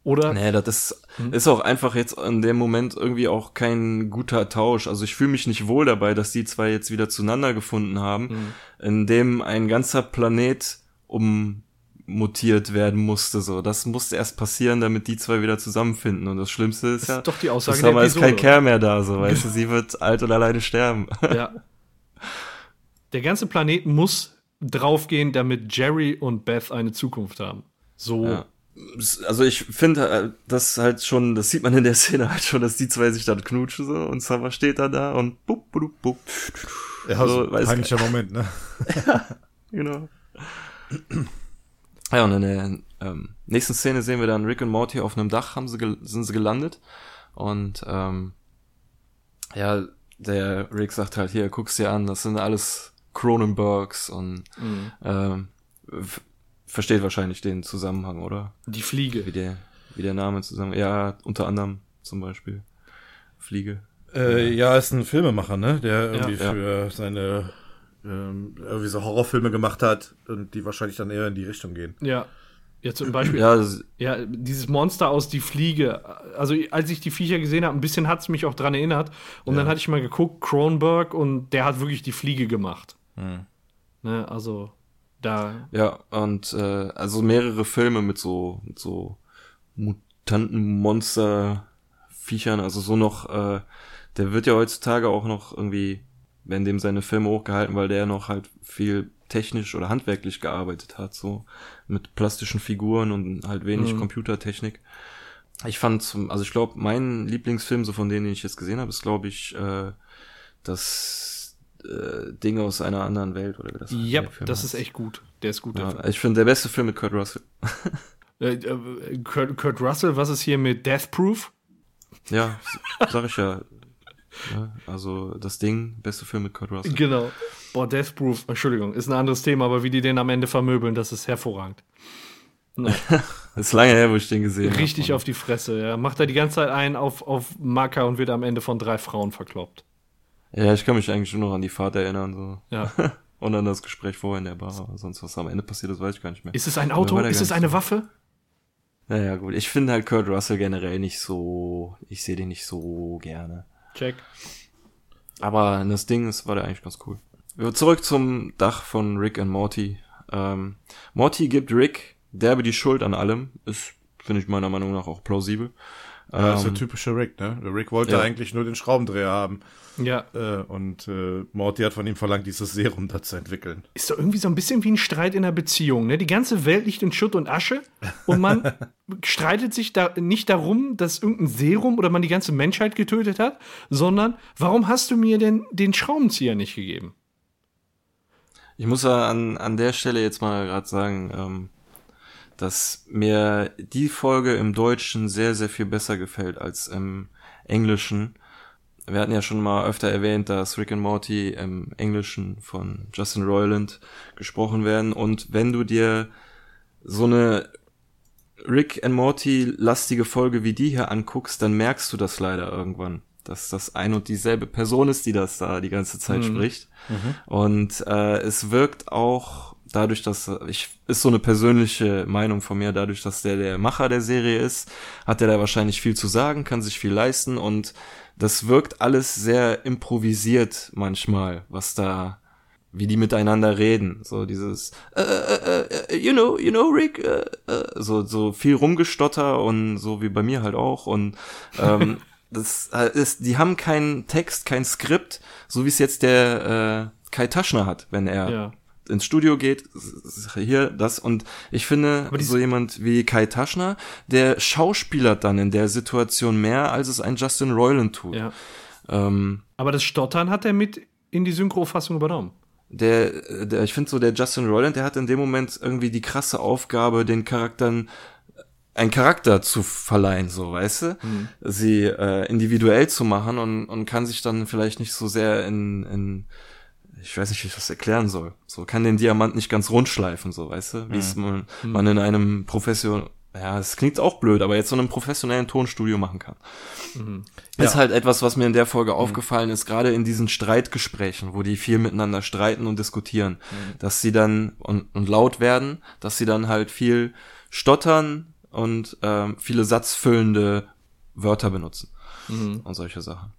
Oder? Nee, das ist, Hm? ist auch einfach jetzt in dem Moment irgendwie auch kein guter Tausch. Also ich fühle mich nicht wohl dabei, dass die zwei jetzt wieder zueinander gefunden haben, Hm. in dem ein ganzer Planet ummutiert werden musste. So, das musste erst passieren, damit die zwei wieder zusammenfinden. Und das Schlimmste ist Das ja, ist doch die Aussage der ist kein. Kerl mehr da. So, weißt du, sie wird alt und alleine sterben. Ja. Der ganze Planet muss draufgehen, damit Jerry und Beth eine Zukunft haben. So. Ja. Also ich finde, äh, das halt schon, das sieht man in der Szene halt schon, dass die zwei sich dann knutschen so und Summer steht dann da und bup, bup, bup. Ja, So, so, weiß peinlicher Moment, ne? Genau. Ja, und in der ähm, nächsten Szene sehen wir dann Rick und Morty auf einem Dach haben sie gel- sind sie gelandet und ähm, ja, der Rick sagt halt hier, guck's dir an, das sind alles Cronenbergs und Mhm. ähm, versteht wahrscheinlich den Zusammenhang, oder? Die Wie Fliege. der, wie der Name zusammen, ja, unter anderem zum Beispiel Fliege. Äh, ja, ist ein Filmemacher, ne? Der irgendwie Ja. für seine ähm, irgendwie so Horrorfilme gemacht hat und die wahrscheinlich dann eher in die Richtung gehen. Ja. Ja, zum Beispiel. Ja, Ja, dieses Monster aus Die Fliege. Also, als ich die Viecher gesehen habe, ein bisschen hat es mich auch dran erinnert. Und dann hatte ich mal geguckt, Kronberg, und der hat wirklich die Fliege gemacht. Ne, also, da. Ja, und äh, also mehrere Filme mit so, mit so Mutanten, Monster, Viechern, also so noch, äh, der wird ja heutzutage auch noch irgendwie, werden dem seine Filme hochgehalten, weil der noch halt viel technisch oder handwerklich gearbeitet hat, so mit plastischen Figuren und halt wenig Mhm. Computertechnik. Ich fand, zum, also ich glaube, mein Lieblingsfilm, so von denen, den ich jetzt gesehen habe, ist, glaube ich, äh, das äh, Ding aus einer anderen Welt oder wie das Ja, Film das heißt. ist echt gut. Der ist gut. Ja, ich finde der beste Film mit Kurt Russell. Äh, äh, Kurt, Kurt Russell, was ist hier mit Death Proof? Ja, sag ich ja. ja. Also das Ding, beste Film mit Kurt Russell. Genau. Boah, Death Proof, Entschuldigung, ist ein anderes Thema, aber wie die den am Ende vermöbeln, das ist hervorragend. Nein, ist lange her, wo ich den gesehen habe. richtig auf die Fresse. Ja. Macht er die ganze Zeit einen auf, auf Macker und wird am Ende von drei Frauen verkloppt. Ja, ich kann mich eigentlich nur noch an die Fahrt erinnern. so Ja. Und an das Gespräch vorher in der Bar. Aber sonst, was am Ende passiert ist, weiß ich gar nicht mehr. Ist es ein Auto? Ist es eine Waffe? Naja, gut. Ich finde halt Kurt Russell generell nicht so. Ich sehe den nicht so gerne. Check. Aber das Ding ist, war der eigentlich ganz cool. Zurück zum Dach von Rick und Morty. Ähm, Morty gibt Rick derbe die Schuld an allem. Ist, finde ich meiner Meinung nach auch plausibel. Ja, das ist Ähm, der typische Rick, ne? Der Rick wollte ja. eigentlich nur den Schraubendreher haben. Ja. Äh, und äh, Morty hat von ihm verlangt, dieses Serum da zu entwickeln. Ist doch irgendwie so ein bisschen wie ein Streit in einer Beziehung. Ne? Die ganze Welt liegt in Schutt und Asche und man streitet sich da nicht darum, dass irgendein Serum oder man die ganze Menschheit getötet hat, sondern warum hast du mir denn den Schraubenzieher nicht gegeben? Ich muss ja an, an der Stelle jetzt mal gerade sagen, ähm, dass mir die Folge im Deutschen sehr, sehr viel besser gefällt als im Englischen. Wir hatten ja schon mal öfter erwähnt, dass Rick and Morty im Englischen von Justin Roiland gesprochen werden. Und wenn du dir so eine Rick and Morty lastige Folge wie die hier anguckst, dann merkst du das leider irgendwann, dass das ein und dieselbe Person ist, die das da die ganze Zeit spricht. Und äh, es wirkt auch dadurch, dass ich ist so eine persönliche Meinung von mir, dadurch, dass der der Macher der Serie ist, hat er da wahrscheinlich viel zu sagen, kann sich viel leisten und das wirkt alles sehr improvisiert manchmal, was da wie die miteinander reden, so dieses äh, äh, äh, you know, you know Rick, äh, äh, so so viel rumgestotter und so wie bei mir halt auch und ähm, das äh, ist, die haben keinen Text, kein Skript, so wie es jetzt der äh, Kai Taschner hat, wenn er Ja. Ins Studio geht, hier das und ich finde so jemand wie Kai Taschner, der schauspielert dann in der Situation mehr, als es ein Justin Roiland tut. Ja. Ähm, Aber das Stottern hat er mit in die Synchrofassung übernommen. Der, der ich finde so der Justin Roiland, der hat in dem Moment irgendwie die krasse Aufgabe, den Charakteren einen Charakter zu verleihen, so, weißt du? Mhm. Sie äh, individuell zu machen und, und kann sich dann vielleicht nicht so sehr in, in ich weiß nicht, wie ich das erklären soll. So kann den Diamant nicht ganz rund schleifen, so, weißt du? Wie es mhm. man, mhm. man in einem Profession, ja, es klingt auch blöd, aber jetzt so einem professionellen Tonstudio machen kann. Mhm. Ist ja. halt etwas, was mir in der Folge mhm. aufgefallen ist, gerade in diesen Streitgesprächen, wo die viel miteinander streiten und diskutieren, mhm. dass sie dann und, und laut werden, dass sie dann halt viel stottern und ähm, viele satzfüllende Wörter benutzen mhm. und solche Sachen.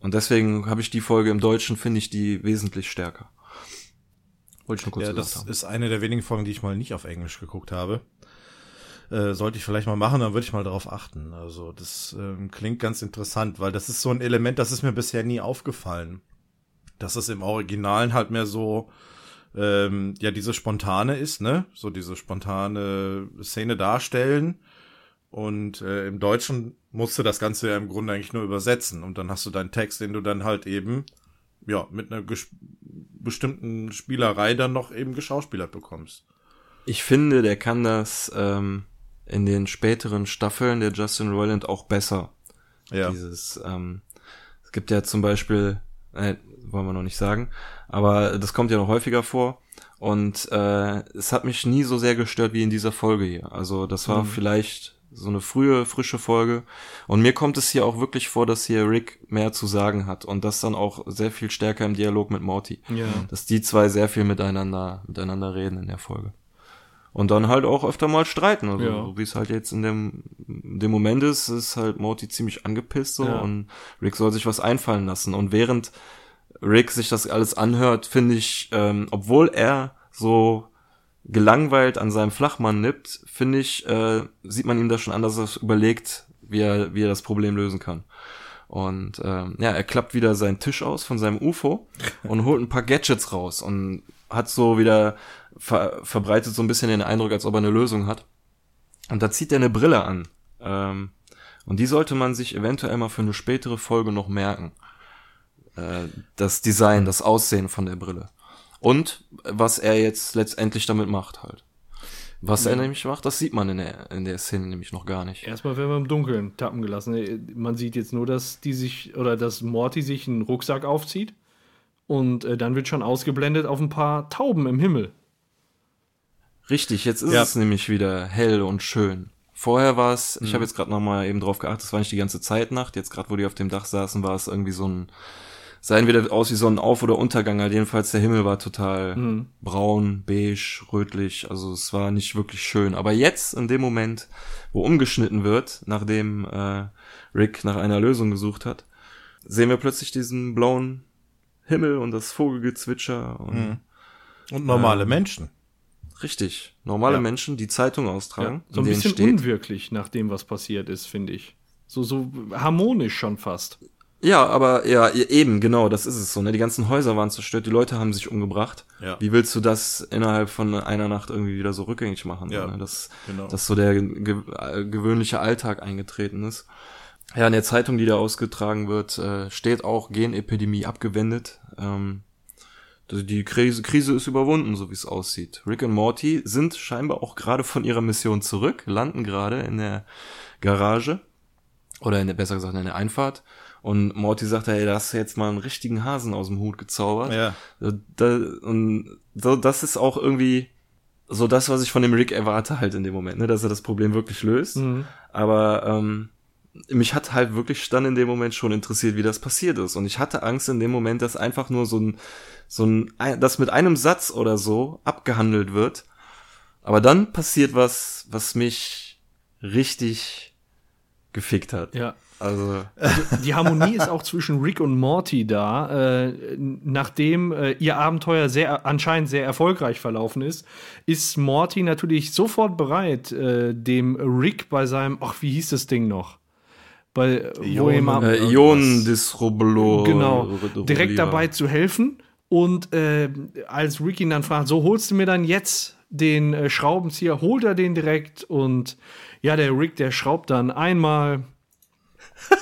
Und deswegen habe ich die Folge im Deutschen, finde ich die wesentlich stärker. Wollte ich nur kurz ja, das haben. ist eine der wenigen Folgen, die ich mal nicht auf Englisch geguckt habe. Äh, sollte ich vielleicht mal machen, dann würde ich mal darauf achten. Also das ähm, klingt ganz interessant, weil das ist so ein Element, das ist mir bisher nie aufgefallen. Dass es im Originalen halt mehr so ähm, ja diese spontane ist, ne? So diese spontane Szene darstellen und äh, im Deutschen musst du das Ganze ja im Grunde eigentlich nur übersetzen. Und dann hast du deinen Text, den du dann halt eben, ja, mit einer bestimmten Spielerei dann noch eben geschauspielert bekommst. Ich finde, der kann das ähm, in den späteren Staffeln der Justin Roiland auch besser. Ja. Dieses, ähm, es gibt ja zum Beispiel, äh, wollen wir noch nicht sagen, aber das kommt ja noch häufiger vor. Und äh, es hat mich nie so sehr gestört wie in dieser Folge hier. Also das war mhm. vielleicht so eine frühe, frische Folge. Und mir kommt es hier auch wirklich vor, dass hier Rick mehr zu sagen hat und das dann auch sehr viel stärker im Dialog mit Morty. Ja. Dass die zwei sehr viel miteinander, miteinander reden in der Folge. Und dann halt auch öfter mal streiten. Also, ja. so wie es halt jetzt in dem, dem Moment ist, ist halt Morty ziemlich angepisst so ja. und Rick soll sich was einfallen lassen. Und während Rick sich das alles anhört, finde ich, ähm, obwohl er so gelangweilt an seinem Flachmann nippt, finde ich, äh, sieht man ihm da schon anders überlegt, wie er, wie er das Problem lösen kann. Und ähm, ja, er klappt wieder seinen Tisch aus von seinem UFO und holt ein paar Gadgets raus und hat so wieder ver verbreitet so ein bisschen den Eindruck, als ob er eine Lösung hat. Und da zieht er eine Brille an. Ähm, und die sollte man sich eventuell mal für eine spätere Folge noch merken. Äh, das Design, das Aussehen von der Brille. Und was er jetzt letztendlich damit macht halt. Was ja. er nämlich macht, das sieht man in der, in der Szene nämlich noch gar nicht. Erstmal werden wir im Dunkeln tappen gelassen. Man sieht jetzt nur, dass die sich, oder dass Morty sich einen Rucksack aufzieht. Und äh, dann wird schon ausgeblendet auf ein paar Tauben im Himmel. Richtig, jetzt ist ja. es nämlich wieder hell und schön. Vorher war es, mhm. ich habe jetzt gerade noch mal eben drauf geachtet, es war nicht die ganze Zeit Nacht. Jetzt gerade, wo die auf dem Dach saßen, war es irgendwie so ein sah entweder aus wie so ein Auf- oder Untergang, halt jedenfalls der Himmel war total mhm. braun, beige, rötlich, also es war nicht wirklich schön. Aber jetzt, in dem Moment, wo umgeschnitten wird, nachdem äh, Rick nach einer Lösung gesucht hat, sehen wir plötzlich diesen blauen Himmel und das Vogelgezwitscher und, mhm. und normale äh, Menschen. Richtig, normale ja. Menschen, die Zeitung austragen. Ja, so ein bisschen steht, unwirklich nach dem, was passiert ist, finde ich. So, so harmonisch schon fast. Ja, aber ja, eben, genau, das ist es so. Ne? Die ganzen Häuser waren zerstört, die Leute haben sich umgebracht. Ja. Wie willst du das innerhalb von einer Nacht irgendwie wieder so rückgängig machen? Ja, ne? dass, genau. dass so der ge gewöhnliche Alltag eingetreten ist. Ja, in der Zeitung, die da ausgetragen wird, äh, steht auch Genepidemie abgewendet. Ähm, die Krise, Krise ist überwunden, so wie es aussieht. Rick und Morty sind scheinbar auch gerade von ihrer Mission zurück, landen gerade in der Garage oder in der, besser gesagt in der Einfahrt und Morty sagt, hey, da hast du jetzt mal einen richtigen Hasen aus dem Hut gezaubert. Ja. Da, und so, das ist auch irgendwie so das, was ich von dem Rick erwarte halt in dem Moment, ne, dass er das Problem wirklich löst. Mhm. Aber ähm, mich hat halt wirklich dann in dem Moment schon interessiert, wie das passiert ist. Und ich hatte Angst in dem Moment, dass einfach nur so ein, so ein, das mit einem Satz oder so abgehandelt wird. Aber dann passiert was, was mich richtig gefickt hat. Ja. Also. also. die Harmonie ist auch zwischen Rick und Morty da. Äh, nachdem äh, ihr Abenteuer sehr anscheinend sehr erfolgreich verlaufen ist, ist Morty natürlich sofort bereit, äh, dem Rick bei seinem, ach, wie hieß das Ding noch? Bei äh, Ionendisroblo. Genau. Direkt dabei zu helfen Und äh, als Rick ihn dann fragt, so holst du mir dann jetzt den äh, Schraubenzieher, holt er den direkt und ja, der Rick, der schraubt dann einmal,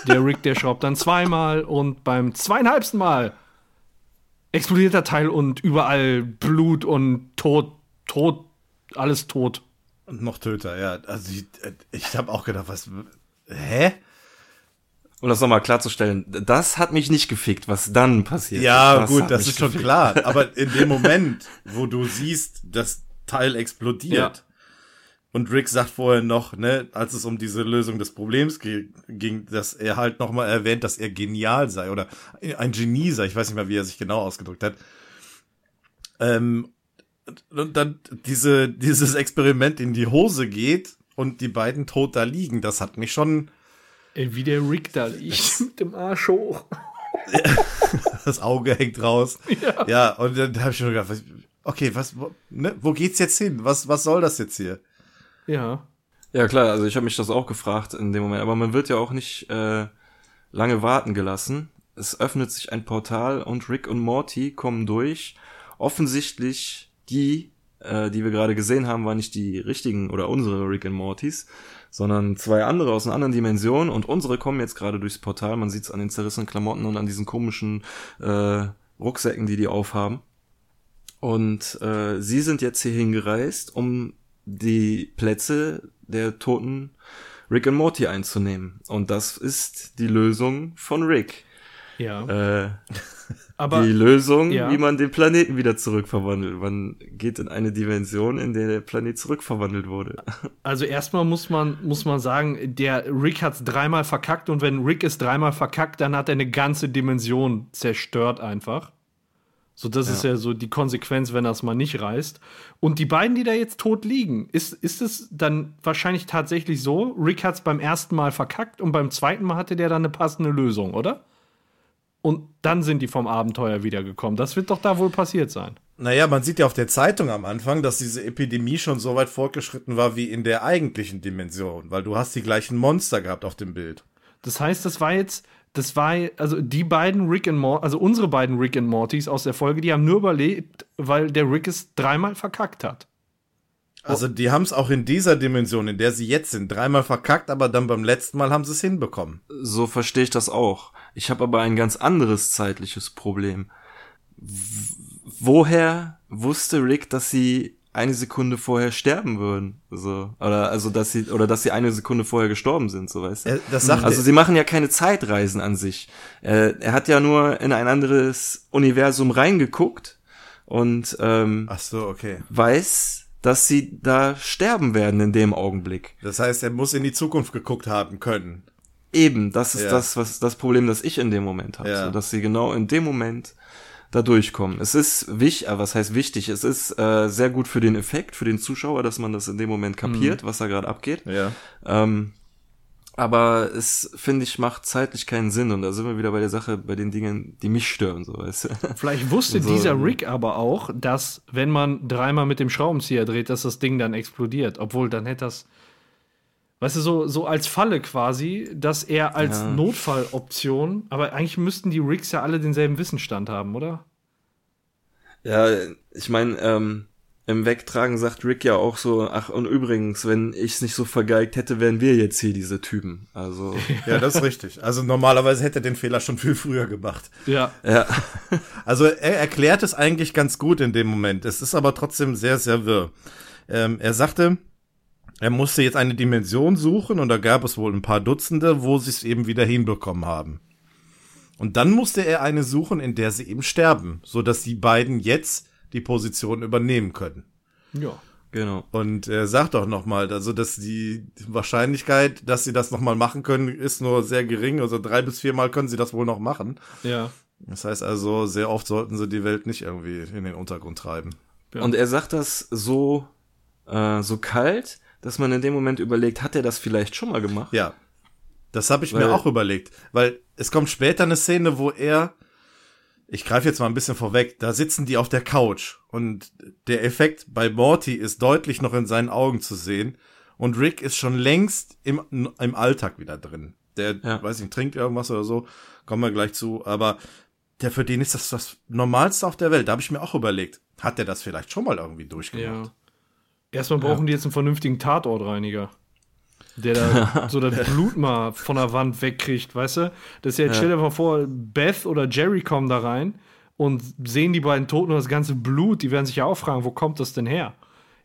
der Rick, der schraubt dann zweimal und beim zweieinhalbsten Mal explodiert der Teil und überall Blut und Tod, Tod, alles tot. Und noch Töter, ja. Also ich, ich habe auch gedacht, was. Hä? Um das nochmal klarzustellen, das hat mich nicht gefickt, was dann passiert. Ja, das gut, das ist schon gefickt. klar. Aber in dem Moment, wo du siehst, das Teil explodiert Ja. Und Rick sagt vorher noch, ne, als es um diese Lösung des Problems ging, dass er halt nochmal erwähnt, dass er genial sei oder ein Genie sei. Ich weiß nicht mehr, wie er sich genau ausgedrückt hat. Ähm, und dann diese, dieses Experiment in die Hose geht und die beiden tot da liegen, das hat mich schon Ey, wie der Rick da liegt, mit dem Arsch hoch. das Auge hängt raus. Ja, und dann habe ich schon gedacht, okay, was, wo, ne, wo geht's jetzt hin? Was, was soll das jetzt hier? Ja. Ja klar, also ich habe mich das auch gefragt in dem Moment, aber man wird ja auch nicht äh, lange warten gelassen. Es öffnet sich ein Portal und Rick und Morty kommen durch. Offensichtlich die, äh, die wir gerade gesehen haben, waren nicht die richtigen oder unsere Rick und Mortys, sondern zwei andere aus einer anderen Dimension und unsere kommen jetzt gerade durchs Portal. Man sieht es an den zerrissenen Klamotten und an diesen komischen äh, Rucksäcken, die die aufhaben. Und äh, sie sind jetzt hier hingereist, um die Plätze der toten Rick und Morty einzunehmen. Und das ist die Lösung von Rick. Ja. Äh, Aber die Lösung, ja. wie man den Planeten wieder zurückverwandelt. Man geht in eine Dimension, in der der Planet zurückverwandelt wurde. Also erstmal muss man, muss man sagen, der Rick hat es dreimal verkackt und wenn Rick es dreimal verkackt, dann hat er eine ganze Dimension zerstört einfach. So, das ist ja so die Konsequenz, wenn es mal nicht reißt. Und die beiden, die da jetzt tot liegen, ist, ist es dann wahrscheinlich tatsächlich so, Rick hat es beim ersten Mal verkackt und beim zweiten Mal hatte der dann eine passende Lösung, oder? Und dann sind die vom Abenteuer wiedergekommen. Das wird doch da wohl passiert sein. Naja, man sieht ja auf der Zeitung am Anfang, dass diese Epidemie schon so weit fortgeschritten war wie in der eigentlichen Dimension, weil du hast die gleichen Monster gehabt auf dem Bild. Das heißt, das war jetzt, das war, also die beiden Rick und Morty, also unsere beiden Rick und Mortys aus der Folge, die haben nur überlebt, weil der Rick es dreimal verkackt hat. Also die haben es auch in dieser Dimension, in der sie jetzt sind, dreimal verkackt, aber dann beim letzten Mal haben sie es hinbekommen. So verstehe ich das auch. Ich habe aber ein ganz anderes zeitliches Problem. W woher wusste Rick, dass sie eine Sekunde vorher sterben würden? So, oder also dass sie oder dass sie eine Sekunde vorher gestorben sind, so weißt du? Er, das sagt Also er, sie machen ja keine Zeitreisen an sich. Äh, er hat ja nur in ein anderes Universum reingeguckt und ähm, Ach so, okay. weiß, dass sie da sterben werden in dem Augenblick. Das heißt, er muss in die Zukunft geguckt haben können. Eben, das ist Ja. das, was das Problem, das ich in dem Moment habe, Ja. so, dass sie genau in dem Moment da durchkommen. Es ist wichtig, was heißt wichtig? Es ist äh, sehr gut für den Effekt, für den Zuschauer, dass man das in dem Moment kapiert, was da gerade abgeht. Ja. Ähm, aber es, finde ich, macht zeitlich keinen Sinn. Und da sind wir wieder bei der Sache, bei den Dingen, die mich stören, so weißt du. Vielleicht wusste So. dieser Rick aber auch, dass wenn man dreimal mit dem Schraubenzieher dreht, dass das Ding dann explodiert. Obwohl, dann hätte das, weißt du, so, so als Falle quasi, dass er als Ja. Notfalloption, aber eigentlich müssten die Ricks ja alle denselben Wissensstand haben, oder? Ja, ich meine, ähm, im Wegtragen sagt Rick ja auch so, ach, und übrigens, wenn ich's nicht so vergeigt hätte, wären wir jetzt hier diese Typen. Also, Ja, das ist richtig. Also normalerweise hätte er den Fehler schon viel früher gemacht. Ja. ja. Also er erklärt es eigentlich ganz gut in dem Moment. Es ist aber trotzdem sehr, sehr wirr. Ähm, er sagte, er musste jetzt eine Dimension suchen und da gab es wohl ein paar Dutzende, wo sie es eben wieder hinbekommen haben. Und dann musste er eine suchen, in der sie eben sterben, so dass die beiden jetzt die Position übernehmen können. Ja. Genau. Und er sagt auch nochmal, also dass die Wahrscheinlichkeit, dass sie das nochmal machen können, ist nur sehr gering. Also drei bis viermal können sie das wohl noch machen. Ja. Das heißt also, sehr oft sollten sie die Welt nicht irgendwie in den Untergrund treiben. Ja. Und er sagt das so, äh, so kalt, dass man in dem Moment überlegt, hat er das vielleicht schon mal gemacht? Ja. Das habe ich Weil- mir auch überlegt, weil es kommt später eine Szene, wo er, ich greife jetzt mal ein bisschen vorweg, da sitzen die auf der Couch und der Effekt bei Morty ist deutlich noch in seinen Augen zu sehen und Rick ist schon längst im, im Alltag wieder drin. Der, Ja. weiß nicht, trinkt irgendwas oder so, kommen wir gleich zu, aber der für den ist das das Normalste auf der Welt. Da habe ich mir auch überlegt, hat der das vielleicht schon mal irgendwie durchgemacht? Ja. Erstmal brauchen die jetzt einen vernünftigen Tatortreiniger. Der da so das Blut mal von der Wand wegkriegt, weißt du? Das ist ja, stell dir mal vor, Beth oder Jerry kommen da rein und sehen die beiden Toten und das ganze Blut, die werden sich ja auch fragen, wo kommt das denn her?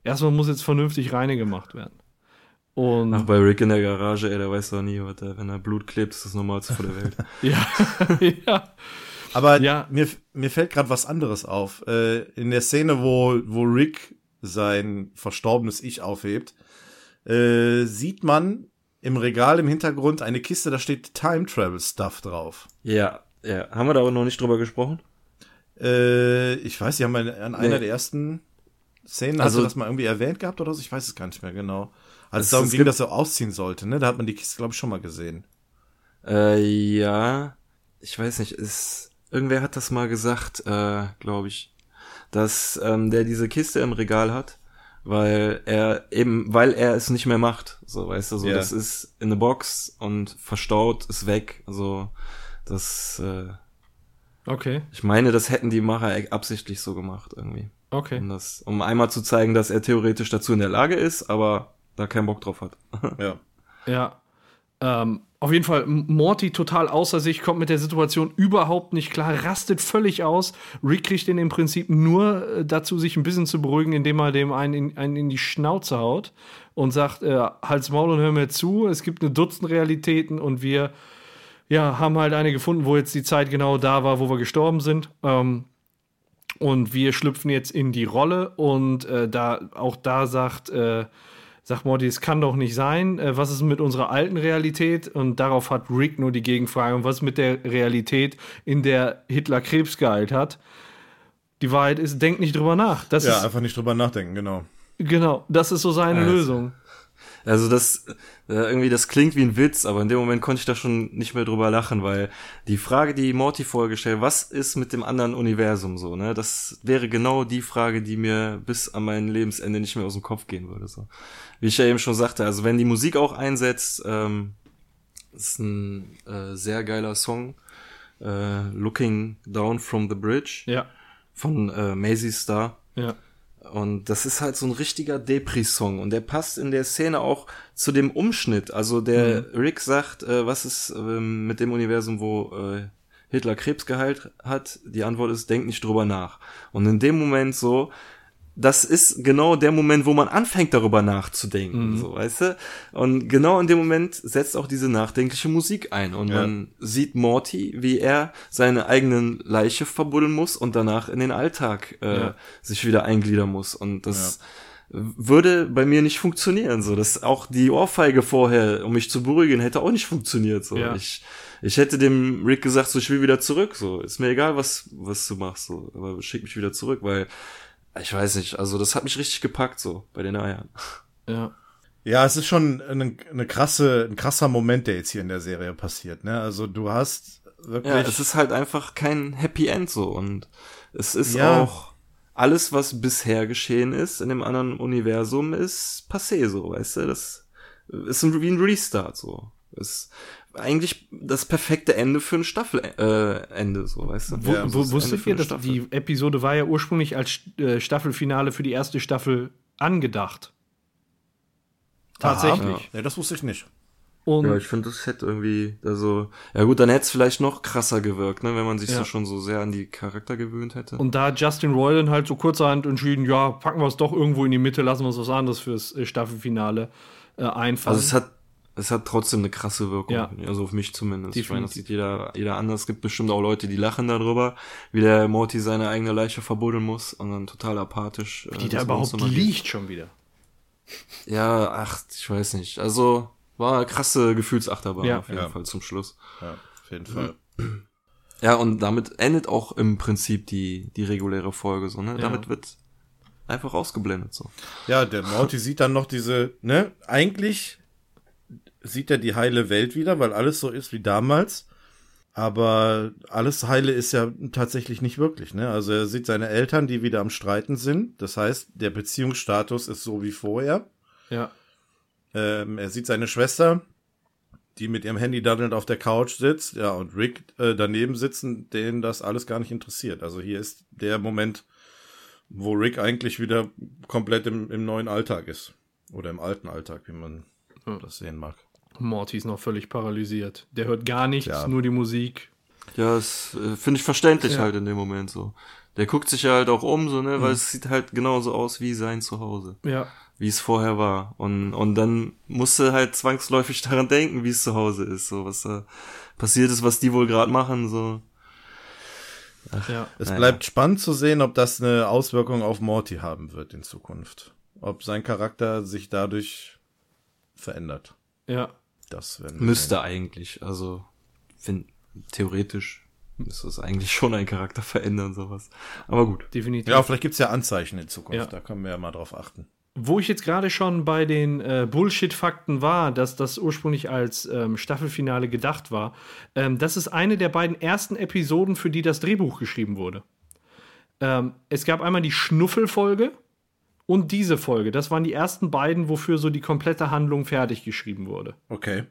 Erstmal muss jetzt vernünftig reine gemacht werden. Und Ach, bei Rick in der Garage, ey, der weiß doch nie, was der, wenn er Blut klebt, ist das Normalste vor der Welt. ja, ja. Aber Ja. mir, mir fällt gerade was anderes auf. Äh, in der Szene, wo, wo Rick sein verstorbenes Ich aufhebt, äh, sieht man im Regal im Hintergrund eine Kiste, da steht Time Travel Stuff drauf. ja, ja. Haben wir da auch noch nicht drüber gesprochen? Äh, ich weiß, die haben an an einer Nee. der ersten Szenen, Also- also du das mal irgendwie erwähnt gehabt oder so? Ich weiß es gar nicht mehr genau. Als Es- darum ging, dass er ausziehen sollte, ne? Da hat man die Kiste, glaube ich, schon mal gesehen. Äh, ja. Ich weiß nicht, ist, irgendwer hat das mal gesagt, äh, glaube ich, dass ähm, der diese Kiste im Regal hat, weil er eben, weil er es nicht mehr macht. So, weißt du, so, Ja. das ist in der Box und verstaut, ist weg. Also, das, äh, Okay, ich meine, das hätten die Macher e- absichtlich so gemacht, irgendwie. okay. Um das, um einmal zu zeigen, dass er theoretisch dazu in der Lage ist, aber da keinen Bock drauf hat. Ja. Ja. Ähm, auf jeden Fall, Morty total außer sich, kommt mit der Situation überhaupt nicht klar, rastet völlig aus. Rick kriegt ihn im Prinzip nur äh, dazu, sich ein bisschen zu beruhigen, indem er dem einen in, einen in die Schnauze haut und sagt, äh, Hals Maul und hör mir zu, es gibt eine Dutzend Realitäten und wir ja, haben halt eine gefunden, wo jetzt die Zeit genau da war, wo wir gestorben sind. Ähm, und wir schlüpfen jetzt in die Rolle und äh, da auch da sagt äh, sagt Morty, es kann doch nicht sein. Äh, was ist mit unserer alten Realität? Und darauf hat Rick nur die Gegenfrage. Und was ist mit der Realität, in der Hitler Krebs geheilt hat? Die Wahrheit ist, denk nicht drüber nach. Das Ja, ist, einfach nicht drüber nachdenken, genau. genau, das ist so seine Also. Lösung. Also das äh, irgendwie das klingt wie ein Witz, aber in dem Moment konnte ich da schon nicht mehr drüber lachen, weil die Frage, die Morty vorher gestellt, was ist mit dem anderen Universum so, ne? Das wäre genau die Frage, die mir bis an mein Lebensende nicht mehr aus dem Kopf gehen würde. So, wie ich ja eben schon sagte, also wenn die Musik auch einsetzt, ähm, ist ein äh, sehr geiler Song, äh, Looking Down from the Bridge Ja, von äh, Maisie Star. ja. Und das ist halt so ein richtiger Depri-Song. Und der passt in der Szene auch zu dem Umschnitt. Also der Rick sagt, äh, was ist ähm, mit dem Universum, wo äh, Hitler Krebs geheilt hat? Die Antwort ist, denk nicht drüber nach. Und in dem Moment so, das ist genau der Moment, wo man anfängt darüber nachzudenken, so, weißt du? Und genau in dem Moment setzt auch diese nachdenkliche Musik ein und Ja. man sieht Morty, wie er seine eigenen Leiche verbuddeln muss und danach in den Alltag äh, Ja. sich wieder eingliedern muss und das würde bei mir nicht funktionieren, so, dass auch die Ohrfeige vorher, um mich zu beruhigen, hätte auch nicht funktioniert, so. Ja. Ich, ich hätte dem Rick gesagt, so, ich will wieder zurück, so, ist mir egal, was, was du machst, so, aber schick mich wieder zurück, weil, ich weiß nicht, also das hat mich richtig gepackt, so, bei den Eiern. Ja. Ja, es ist schon eine, eine krasse, ein krasser Moment, der jetzt hier in der Serie passiert. Ne? Also du hast wirklich. Ja, es ist halt einfach kein Happy End so und es ist Ja. auch alles, was bisher geschehen ist in dem anderen Universum, ist passé so, weißt du, das ist ein, wie ein Restart so. Ist eigentlich das perfekte Ende für ein Staffelende, äh, Ende, so, weißt du. Wo, Ja, wo, Ende wusstet ihr, dass Staffel. die Episode war ja ursprünglich als äh, Staffelfinale für die erste Staffel angedacht? Tatsächlich. Ja, das wusste ich nicht. Und Ja, ich finde, das hätte irgendwie, also, ja gut, dann hätte es vielleicht noch krasser gewirkt, ne, wenn man sich Ja. so schon so sehr an die Charakter gewöhnt hätte. Und da hat Justin Roiland halt so kurzerhand entschieden, ja, packen wir es doch irgendwo in die Mitte, lassen wir uns was anderes fürs äh, Staffelfinale äh, einfallen. Also es hat, es hat trotzdem eine krasse Wirkung. Ja. Also auf mich zumindest. Ich meine, das Definitiv. sieht jeder, jeder anders. Es gibt bestimmt auch Leute, die lachen darüber, wie der Morty seine eigene Leiche verbuddeln muss und dann total apathisch. äh, die da überhaupt liegt schon wieder. Ja, ach, ich weiß nicht. Also war eine krasse Gefühlsachterbahn Ja. auf jeden Ja. Fall zum Schluss. Ja, auf jeden Fall. Ja, und damit endet auch im Prinzip die, die reguläre Folge so, ne? Ja. Damit wird einfach ausgeblendet so. Ja, der Morty sieht dann noch diese, ne, eigentlich sieht er die heile Welt wieder, weil alles so ist wie damals. Aber alles heile ist ja tatsächlich nicht wirklich, ne? Also er sieht seine Eltern, die wieder am Streiten sind. Das heißt, der Beziehungsstatus ist so wie vorher. Ja. Ähm, er sieht seine Schwester, die mit ihrem Handy daddelnd auf der Couch sitzt, ja, und Rick äh, daneben sitzen, denen das alles gar nicht interessiert. Also hier ist der Moment, wo Rick eigentlich wieder komplett im, im neuen Alltag ist. Oder im alten Alltag, wie man Ja. das sehen mag. Morty ist noch völlig paralysiert. Der hört gar nichts, Ja. nur die Musik. Ja, das äh, finde ich verständlich Ja. halt in dem Moment so. Der guckt sich ja halt auch um, so, ne, weil Mhm. es sieht halt genauso aus wie sein Zuhause. Ja. Wie es vorher war. Und, und dann musste halt zwangsläufig daran denken, wie es zu Hause ist, so, was da passiert ist, was die wohl gerade machen, so. Ja. Es Naja. bleibt spannend zu sehen, ob das eine Auswirkung auf Morty haben wird in Zukunft. Ob sein Charakter sich dadurch verändert. Ja. Das Müsste sehen. eigentlich, also, find, theoretisch müsste es eigentlich schon einen Charakter verändern, sowas. Aber gut. Definitiv. Ja, vielleicht gibt's ja Anzeichen in Zukunft. Ja. Da können wir ja mal drauf achten. Wo ich jetzt gerade schon bei den äh, Bullshit-Fakten war, dass das ursprünglich als ähm, Staffelfinale gedacht war, ähm, das ist eine der beiden ersten Episoden, für die das Drehbuch geschrieben wurde. Ähm, es gab einmal die Schnuffelfolge und diese Folge. Das waren die ersten beiden, wofür so die komplette Handlung fertig geschrieben wurde. Okay.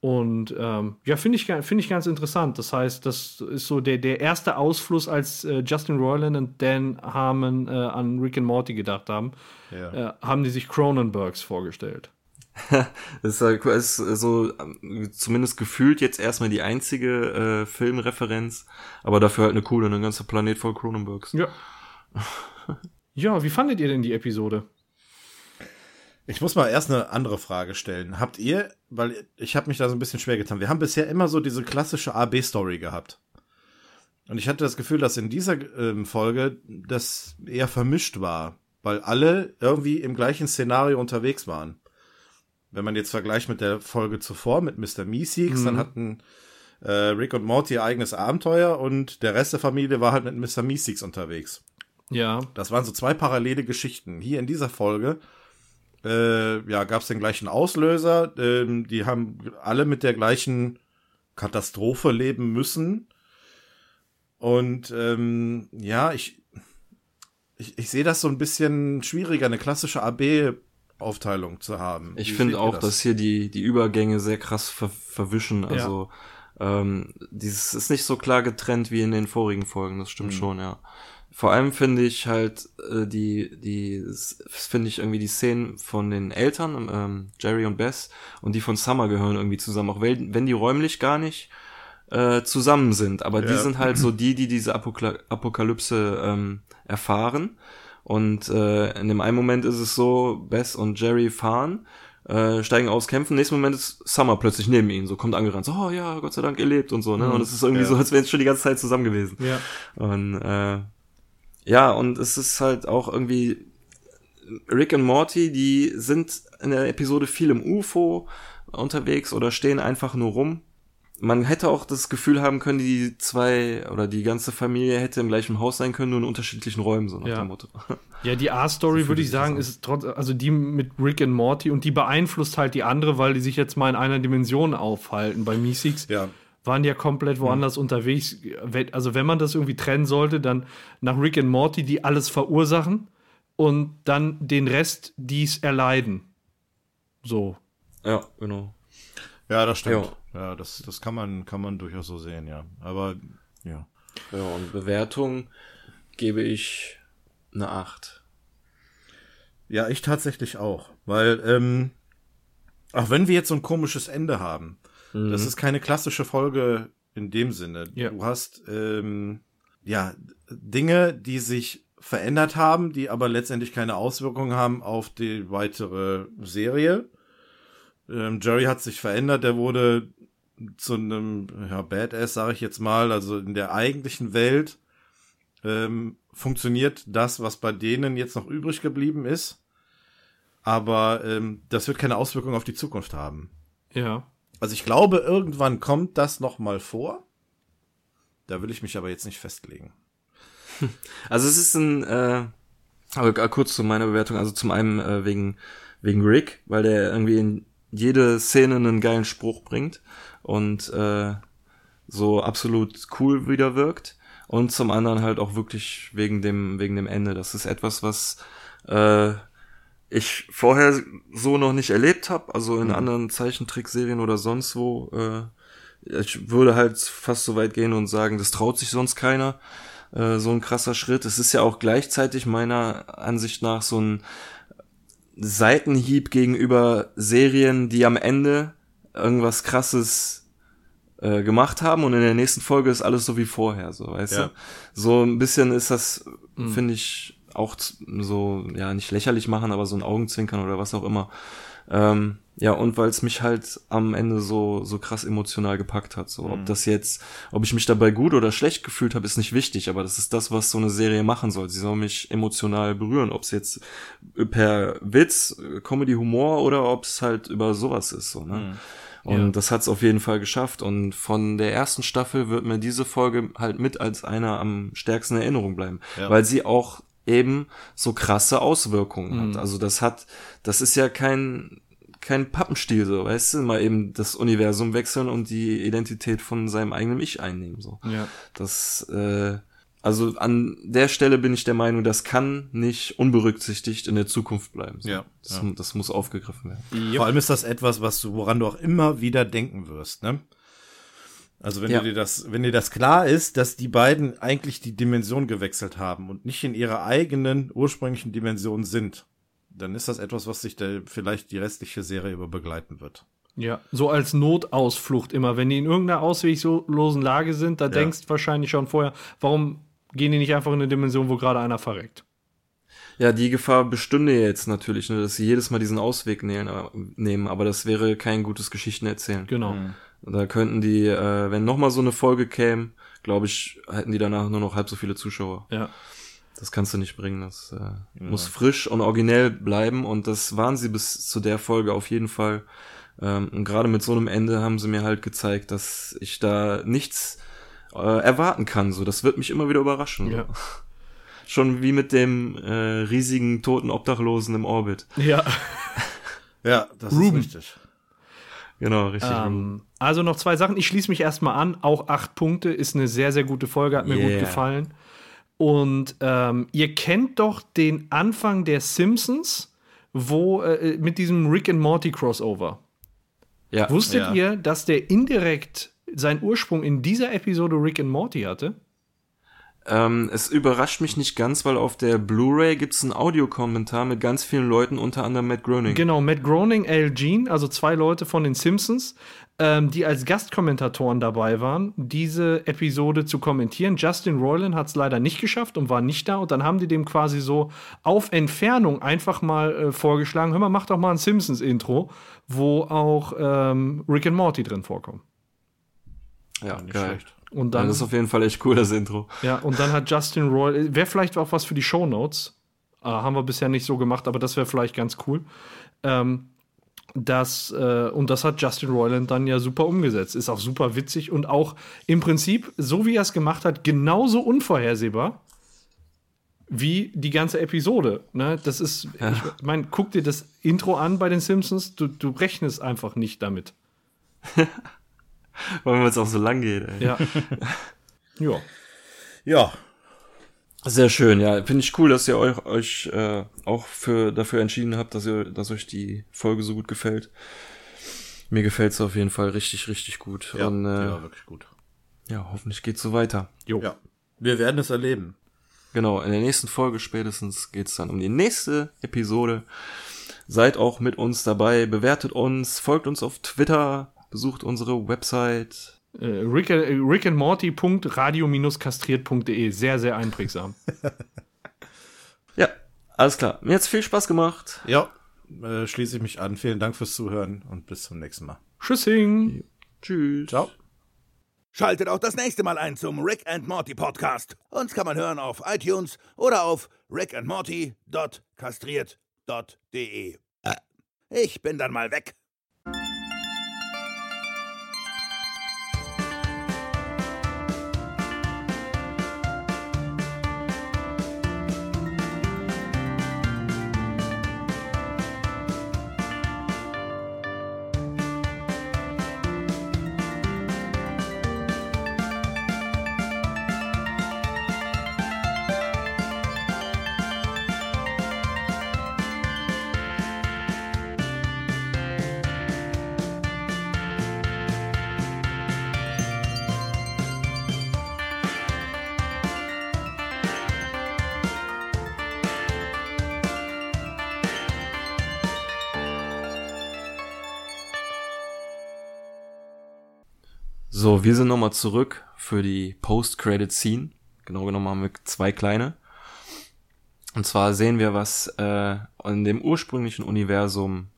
Und ähm, ja, finde ich, finde ich ganz interessant. Das heißt, das ist so der, der erste Ausfluss, als äh, Justin Roiland und Dan Harmon äh, an Rick and Morty gedacht haben, Ja. äh, haben die sich Cronenbergs vorgestellt. Das ist, ist so ähm, zumindest gefühlt jetzt erstmal die einzige äh, Filmreferenz, aber dafür halt eine coole, ein ganzer Planet voll Cronenbergs. Ja. ja, wie fandet ihr denn die Episode? Ich muss mal erst eine andere Frage stellen. Habt ihr, weil ich habe mich da so ein bisschen schwer getan. Wir haben bisher immer so diese klassische A-B-Story gehabt. Und ich hatte das Gefühl, dass in dieser ähm, Folge das eher vermischt war, weil alle irgendwie im gleichen Szenario unterwegs waren. Wenn man jetzt vergleicht mit der Folge zuvor, mit Mr. Meeseeks, dann hatten äh, Rick und Morty ihr eigenes Abenteuer und der Rest der Familie war halt mit Mr. Meeseeks unterwegs. Ja, Das waren so zwei parallele Geschichten. Hier in dieser Folge äh, ja, gab es den gleichen Auslöser. Ähm, die haben alle mit der gleichen Katastrophe leben müssen. Und ähm, ja, ich, ich, ich sehe das so ein bisschen schwieriger, eine klassische AB-Aufteilung zu haben. Ich finde auch, dass hier die, die Übergänge sehr krass ver verwischen. Also ähm, dieses ist nicht so klar getrennt wie in den vorigen Folgen, das Mhm. stimmt schon, ja. Vor allem finde ich halt äh, die, die, finde ich irgendwie die Szenen von den Eltern, ähm, Jerry und Bess, und die von Summer gehören irgendwie zusammen, auch wenn, wenn die räumlich gar nicht äh, zusammen sind. Aber die Ja. sind halt so die, die diese Apokla Apokalypse ähm, erfahren. Und äh, in dem einen Moment ist es so, Bess und Jerry fahren, äh, steigen aus, kämpfen. Nächsten Moment ist Summer plötzlich neben ihnen, so kommt angerannt, so, oh ja, Gott sei Dank, ihr lebt und so, ne? Und es ist irgendwie Ja. so, als wären sie schon die ganze Zeit zusammen gewesen. ja. Und äh, ja, und es ist halt auch irgendwie Rick und Morty, die sind in der Episode viel im UFO unterwegs oder stehen einfach nur rum. Man hätte auch das Gefühl haben können, die zwei oder die ganze Familie hätte im gleichen Haus sein können, nur in unterschiedlichen Räumen, so nach Ja. dem Motto. Ja, die A-Story So würde ich sagen, ist trotz, also die mit Rick und Morty und die beeinflusst halt die andere, weil die sich jetzt mal in einer Dimension aufhalten. Bei Meeseeks Ja. Waren ja komplett woanders unterwegs. Wenn- Also wenn man das irgendwie trennen sollte, dann nach Rick und Morty, die alles verursachen und dann den Rest, die es erleiden. So. ja, genau. Ja, das stimmt. Ja. Ja, das, das kann man, kann man durchaus so sehen, ja. Aber ja. Ja, und Bewertung gebe ich eine 8. Ja, ich tatsächlich auch. Weil, ähm, auch wenn wir jetzt so ein komisches Ende haben, das ist keine klassische Folge in dem Sinne. Ja. Du hast ähm, ja Dinge, die sich verändert haben, die aber letztendlich keine Auswirkungen haben auf die weitere Serie. Ähm, Jerry hat sich verändert, der wurde zu einem ja, Badass, sage ich jetzt mal. Also in der eigentlichen Welt ähm, funktioniert das, was bei denen jetzt noch übrig geblieben ist. Aber ähm, das wird keine Auswirkung auf die Zukunft haben. Ja. Also ich glaube, irgendwann kommt das noch mal vor. Da will ich mich aber jetzt nicht festlegen. Also es ist ein, äh, aber kurz zu meiner Bewertung, also zum einen äh, wegen, wegen Rick, weil der irgendwie in jede Szene einen geilen Spruch bringt und äh, so absolut cool wieder wirkt. Und zum anderen halt auch wirklich wegen dem, wegen dem Ende. Das ist etwas, was äh, ich vorher so noch nicht erlebt habe, also in mhm. anderen Zeichentrickserien oder sonst wo. Äh, ich würde halt fast so weit gehen und sagen, das traut sich sonst keiner. Äh, so ein krasser Schritt. Es ist ja auch gleichzeitig meiner Ansicht nach so ein Seitenhieb gegenüber Serien, die am Ende irgendwas krasses äh, gemacht haben und in der nächsten Folge ist alles so wie vorher, so weißt ja. du. So ein bisschen ist das, mhm. finde ich, auch so, ja, nicht lächerlich machen, aber so ein Augenzwinkern oder was auch immer. Ähm, ja, und weil es mich halt am Ende so, so krass emotional gepackt hat. So, mhm. ob das jetzt, ob ich mich dabei gut oder schlecht gefühlt habe, ist nicht wichtig, aber das ist das, was so eine Serie machen soll. Sie soll mich emotional berühren, ob es jetzt per Witz, Comedy, Humor oder ob es halt über sowas ist. So, ne? Mhm. Und ja. das hat's auf jeden Fall geschafft. Und von der ersten Staffel wird mir diese Folge halt mit als einer am stärksten Erinnerung bleiben. Ja. Weil sie auch eben so krasse Auswirkungen mhm. hat. Also das hat, das ist ja kein, kein Pappenstiel, so, weißt du, mal eben das Universum wechseln und die Identität von seinem eigenen Ich einnehmen, so. Ja. Das, äh, also an der Stelle bin ich der Meinung, das kann nicht unberücksichtigt in der Zukunft bleiben. So. Ja, das, ja. das muss aufgegriffen werden. Vor allem ist das etwas, was du, woran du auch immer wieder denken wirst, ne? Also wenn ja. dir das, wenn dir das klar ist, dass die beiden eigentlich die Dimension gewechselt haben und nicht in ihrer eigenen ursprünglichen Dimension sind, dann ist das etwas, was sich da vielleicht die restliche Serie über begleiten wird. Ja, so als Notausflucht immer. Wenn die in irgendeiner ausweglosen Lage sind, da ja. denkst wahrscheinlich schon vorher, warum gehen die nicht einfach in eine Dimension, wo gerade einer verreckt? Ja, die Gefahr bestünde jetzt natürlich, ne, dass sie jedes Mal diesen Ausweg nehmen, aber das wäre kein gutes Geschichtenerzählen. Genau. Mhm. Da könnten die, äh, wenn nochmal so eine Folge käme, glaube ich, hätten die danach nur noch halb so viele Zuschauer. Ja. Das kannst du nicht bringen. Das äh, ja. muss frisch und originell bleiben und das waren sie bis zu der Folge auf jeden Fall. Ähm, und gerade mit so einem Ende haben sie mir halt gezeigt, dass ich da nichts äh, erwarten kann. So, das wird mich immer wieder überraschen. Ja. So. Schon wie mit dem äh, riesigen toten Obdachlosen im Orbit. Ja. ja, das Ruben. ist richtig. Genau, richtig. Ähm, also noch zwei Sachen. Ich schließe mich erstmal an. Auch acht Punkte ist eine sehr, sehr gute Folge, hat mir yeah. gut gefallen. Und ähm, ihr kennt doch den Anfang der Simpsons, wo äh, mit diesem Rick and Morty Crossover. Ja. Wusstet ja. ihr, dass der indirekt seinen Ursprung in dieser Episode Rick and Morty hatte? Ähm, es überrascht mich nicht ganz, weil auf der Blu-ray gibt es einen Audiokommentar mit ganz vielen Leuten, unter anderem Matt Groening. Genau, Matt Groening, Al Jean, also zwei Leute von den Simpsons, ähm, die als Gastkommentatoren dabei waren, diese Episode zu kommentieren. Justin Roiland hat es leider nicht geschafft und war nicht da. Und dann haben die dem quasi so auf Entfernung einfach mal äh, vorgeschlagen: Hör mal, mach doch mal ein Simpsons-Intro, wo auch ähm, Rick and Morty drin vorkommen. Ja, nicht geil. schlecht. Und dann, ja, das ist auf jeden Fall echt cool, das Intro. Ja, und dann hat Justin Roy, wäre vielleicht auch was für die Show Notes. Äh, haben wir bisher nicht so gemacht, aber das wäre vielleicht ganz cool. Ähm, das, äh, und das hat Justin Roiland dann ja super umgesetzt. Ist auch super witzig und auch im Prinzip, so wie er es gemacht hat, genauso unvorhersehbar wie die ganze Episode. Ne? Das ist, ja. ich meine, guck dir das Intro an bei den Simpsons, du, du rechnest einfach nicht damit. Weil es auch so lang geht. Ey. Ja. ja. Ja. Sehr schön, ja. Finde ich cool, dass ihr euch, euch äh, auch für, dafür entschieden habt, dass, ihr, dass euch die Folge so gut gefällt. Mir gefällt es auf jeden Fall richtig, richtig gut. Ja, Und, äh, ja wirklich gut. Ja, hoffentlich geht's so weiter. Jo. Ja. Wir werden es erleben. Genau, in der nächsten Folge spätestens geht's dann um die nächste Episode. Seid auch mit uns dabei, bewertet uns, folgt uns auf Twitter, besucht unsere Website. Äh, Rick, äh, rickandmorty.radio-kastriert.de. Sehr, sehr einprägsam. ja, alles klar. Mir hat's viel Spaß gemacht. Ja, äh, schließe ich mich an. Vielen Dank fürs Zuhören und bis zum nächsten Mal. Tschüssing. Tschüss. Ciao. Schaltet auch das nächste Mal ein zum Rick and Morty Podcast. Uns kann man hören auf iTunes oder auf rickandmorty.kastriert.de. Ich bin dann mal weg. So, wir sind nochmal zurück für die Post-Credit-Scene. Genau genommen haben wir zwei kleine. Und zwar sehen wir, was äh, in dem ursprünglichen Universum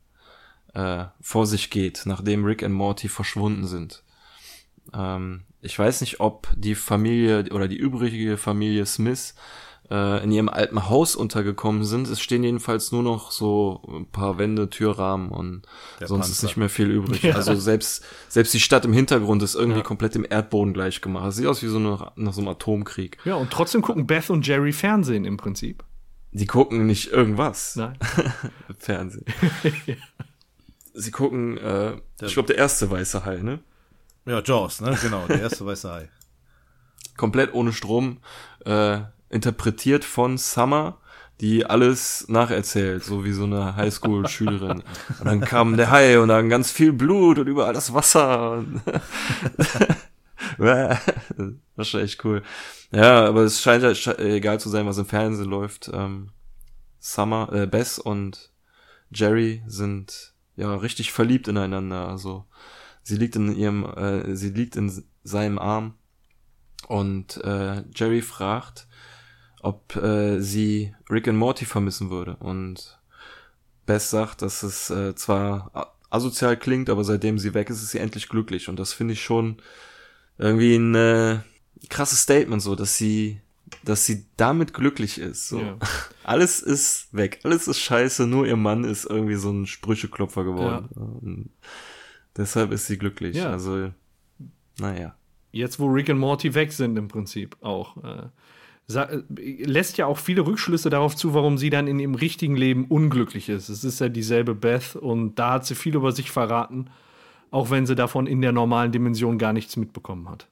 äh, vor sich geht, nachdem Rick und Morty verschwunden sind. Ähm, ich weiß nicht, ob die Familie oder die übrige Familie Smith äh, in ihrem alten Haus untergekommen sind. Es stehen jedenfalls nur noch so ein paar Wände, Türrahmen und Der sonst Panzer. ist nicht mehr viel übrig. Ja. Also selbst, selbst die Stadt im Hintergrund ist irgendwie Ja. komplett im Erdboden gleich gemacht. Das sieht aus wie so eine, nach so einem Atomkrieg. Ja, und trotzdem gucken Beth und Jerry Fernsehen im Prinzip. Die gucken nicht irgendwas Nein. Fernsehen. Sie gucken, äh, ich glaube, der erste weiße Hai, ne? Ja, Jaws, ne? Genau, der erste weiße Hai. komplett ohne Strom, äh, interpretiert von Summer, die alles nacherzählt, so wie so eine Highschool-Schülerin. Und dann kam der Hai und dann ganz viel Blut und überall das Wasser. Das war schon echt cool. Ja, aber es scheint ja sche- egal zu sein, was im Fernsehen läuft. Ähm, Summer, äh, Bess und Jerry sind ja richtig verliebt ineinander. Also sie liegt in ihrem, äh, sie liegt in seinem Arm und äh, Jerry fragt, ob äh, sie Rick und Morty vermissen würde. Und Bess sagt, dass es äh, zwar asozial klingt, aber seitdem sie weg ist, ist sie endlich glücklich. Und das finde ich schon irgendwie ein äh, krasses Statement, so, dass sie, dass sie damit glücklich ist. So. Ja. Alles ist weg, alles ist scheiße, nur ihr Mann ist irgendwie so ein Sprücheklopfer geworden. Und deshalb ist sie glücklich. Ja. Also, naja. Jetzt, wo Rick und Morty weg sind, im Prinzip auch. Äh, lässt ja auch viele Rückschlüsse darauf zu, warum sie dann in ihrem richtigen Leben unglücklich ist. Es ist ja dieselbe Beth und da hat sie viel über sich verraten, auch wenn sie davon in der normalen Dimension gar nichts mitbekommen hat.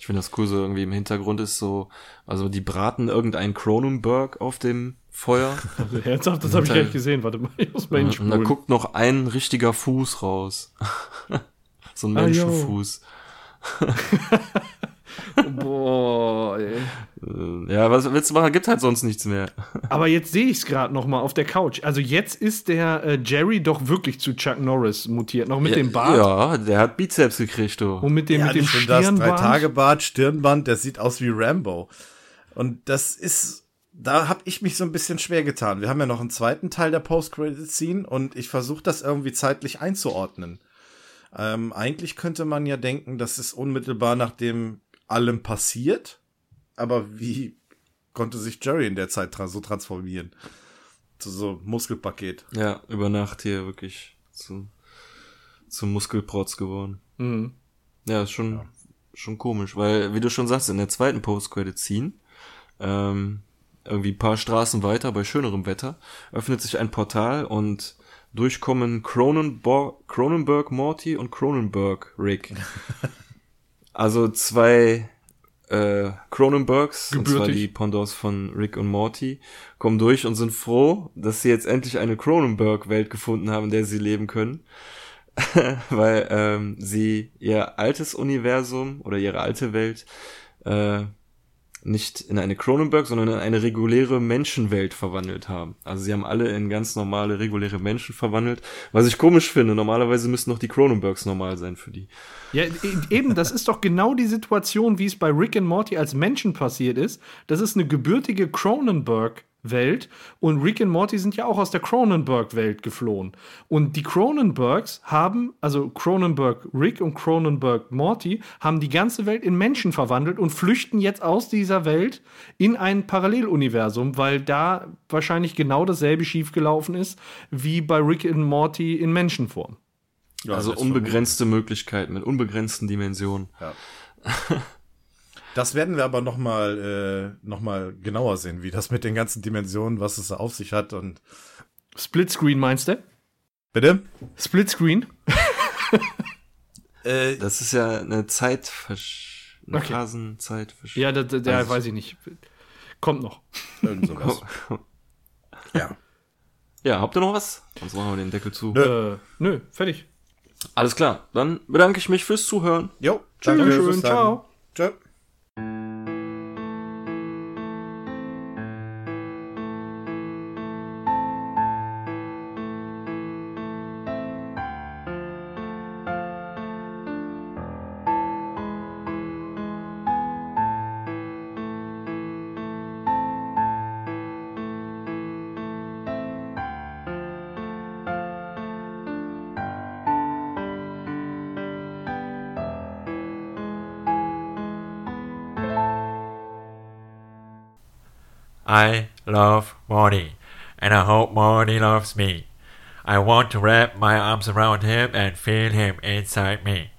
Ich finde das cool, so irgendwie im Hintergrund ist so, also die braten irgendeinen Cronenberg auf dem Feuer Also, herzhaft, das habe ich gar nicht gesehen. Warte mal, ich muss mal und da hinspulen. guckt noch ein richtiger Fuß raus. so ein Ah. Menschenfuß. Boah, ey. Äh, Ja, was willst du machen? Gibt halt sonst nichts mehr. Aber jetzt sehe ich es gerade noch mal auf der Couch. Also jetzt ist der äh, Jerry doch wirklich zu Chuck Norris mutiert. Noch mit dem Bart Ja, der hat Bizeps gekriegt, du. und mit dem, mit dem finde das drei Stirnband. Tage Bart, Stirnband, der sieht aus wie Rambo. Und das ist, da habe ich mich so ein bisschen schwer getan. Wir haben ja noch einen zweiten Teil der Post-Credit-Scene und ich versuche das irgendwie zeitlich einzuordnen. Ähm, eigentlich könnte man ja denken, das ist unmittelbar nachdem allem passiert. Aber wie konnte sich Jerry in der Zeit tra so transformieren? Zu so Muskelpaket. Ja, über Nacht hier wirklich zum, zum Muskelprotz geworden. Mhm. Ja, ist schon, schon komisch, weil, wie du schon sagst, in der zweiten Post-Credit-Scene, ähm, irgendwie ein paar Straßen weiter, bei schönerem Wetter, öffnet sich ein Portal und durchkommen Cronenberg, Cronenberg Morty und Cronenberg Rick. also zwei äh, Cronenbergs, und zwar die Pendants von Rick und Morty, kommen durch und sind froh, dass sie jetzt endlich eine Cronenberg-Welt gefunden haben, in der sie leben können. Weil ähm, sie ihr altes Universum oder ihre alte Welt äh, nicht in eine Cronenberg, sondern in eine reguläre Menschenwelt verwandelt haben. Also sie haben alle in ganz normale, reguläre Menschen verwandelt. Was ich komisch finde, normalerweise müssten noch die Cronenbergs normal sein für die. Ja, e- eben, das ist doch genau die Situation, wie es bei Rick und Morty als Menschen passiert ist. Das ist eine gebürtige Cronenberg-Welt und Rick und Morty sind ja auch aus der Cronenberg-Welt geflohen. Und die Cronenbergs haben, also Cronenberg Rick und Cronenberg Morty, haben die ganze Welt in Menschen verwandelt und flüchten jetzt aus dieser Welt in ein Paralleluniversum, weil da wahrscheinlich genau dasselbe schiefgelaufen ist wie bei Rick und Morty in Menschenform. Ja, also unbegrenzte Möglichkeiten mit unbegrenzten Dimensionen. Das werden wir aber noch mal, äh, noch mal genauer sehen, wie das mit den ganzen Dimensionen, was es da auf sich hat und Splitscreen meinst du? bitte. Splitscreen? Äh, Das ist ja eine Zeitversch... eine Okay. Phasenzeitversch... Ja, da, da, da Also- weiß ich nicht. Kommt noch. irgend sowas. ja. Ja, habt ihr noch was? Sonst machen wir den Deckel zu. Nö. Äh, nö, fertig. Alles klar, dann bedanke ich mich fürs Zuhören. Jo, Dankeschön, bis dann. ciao. Ciao. thank you I love Morty, and I hope Morty loves me. I want to wrap my arms around him and feel him inside me.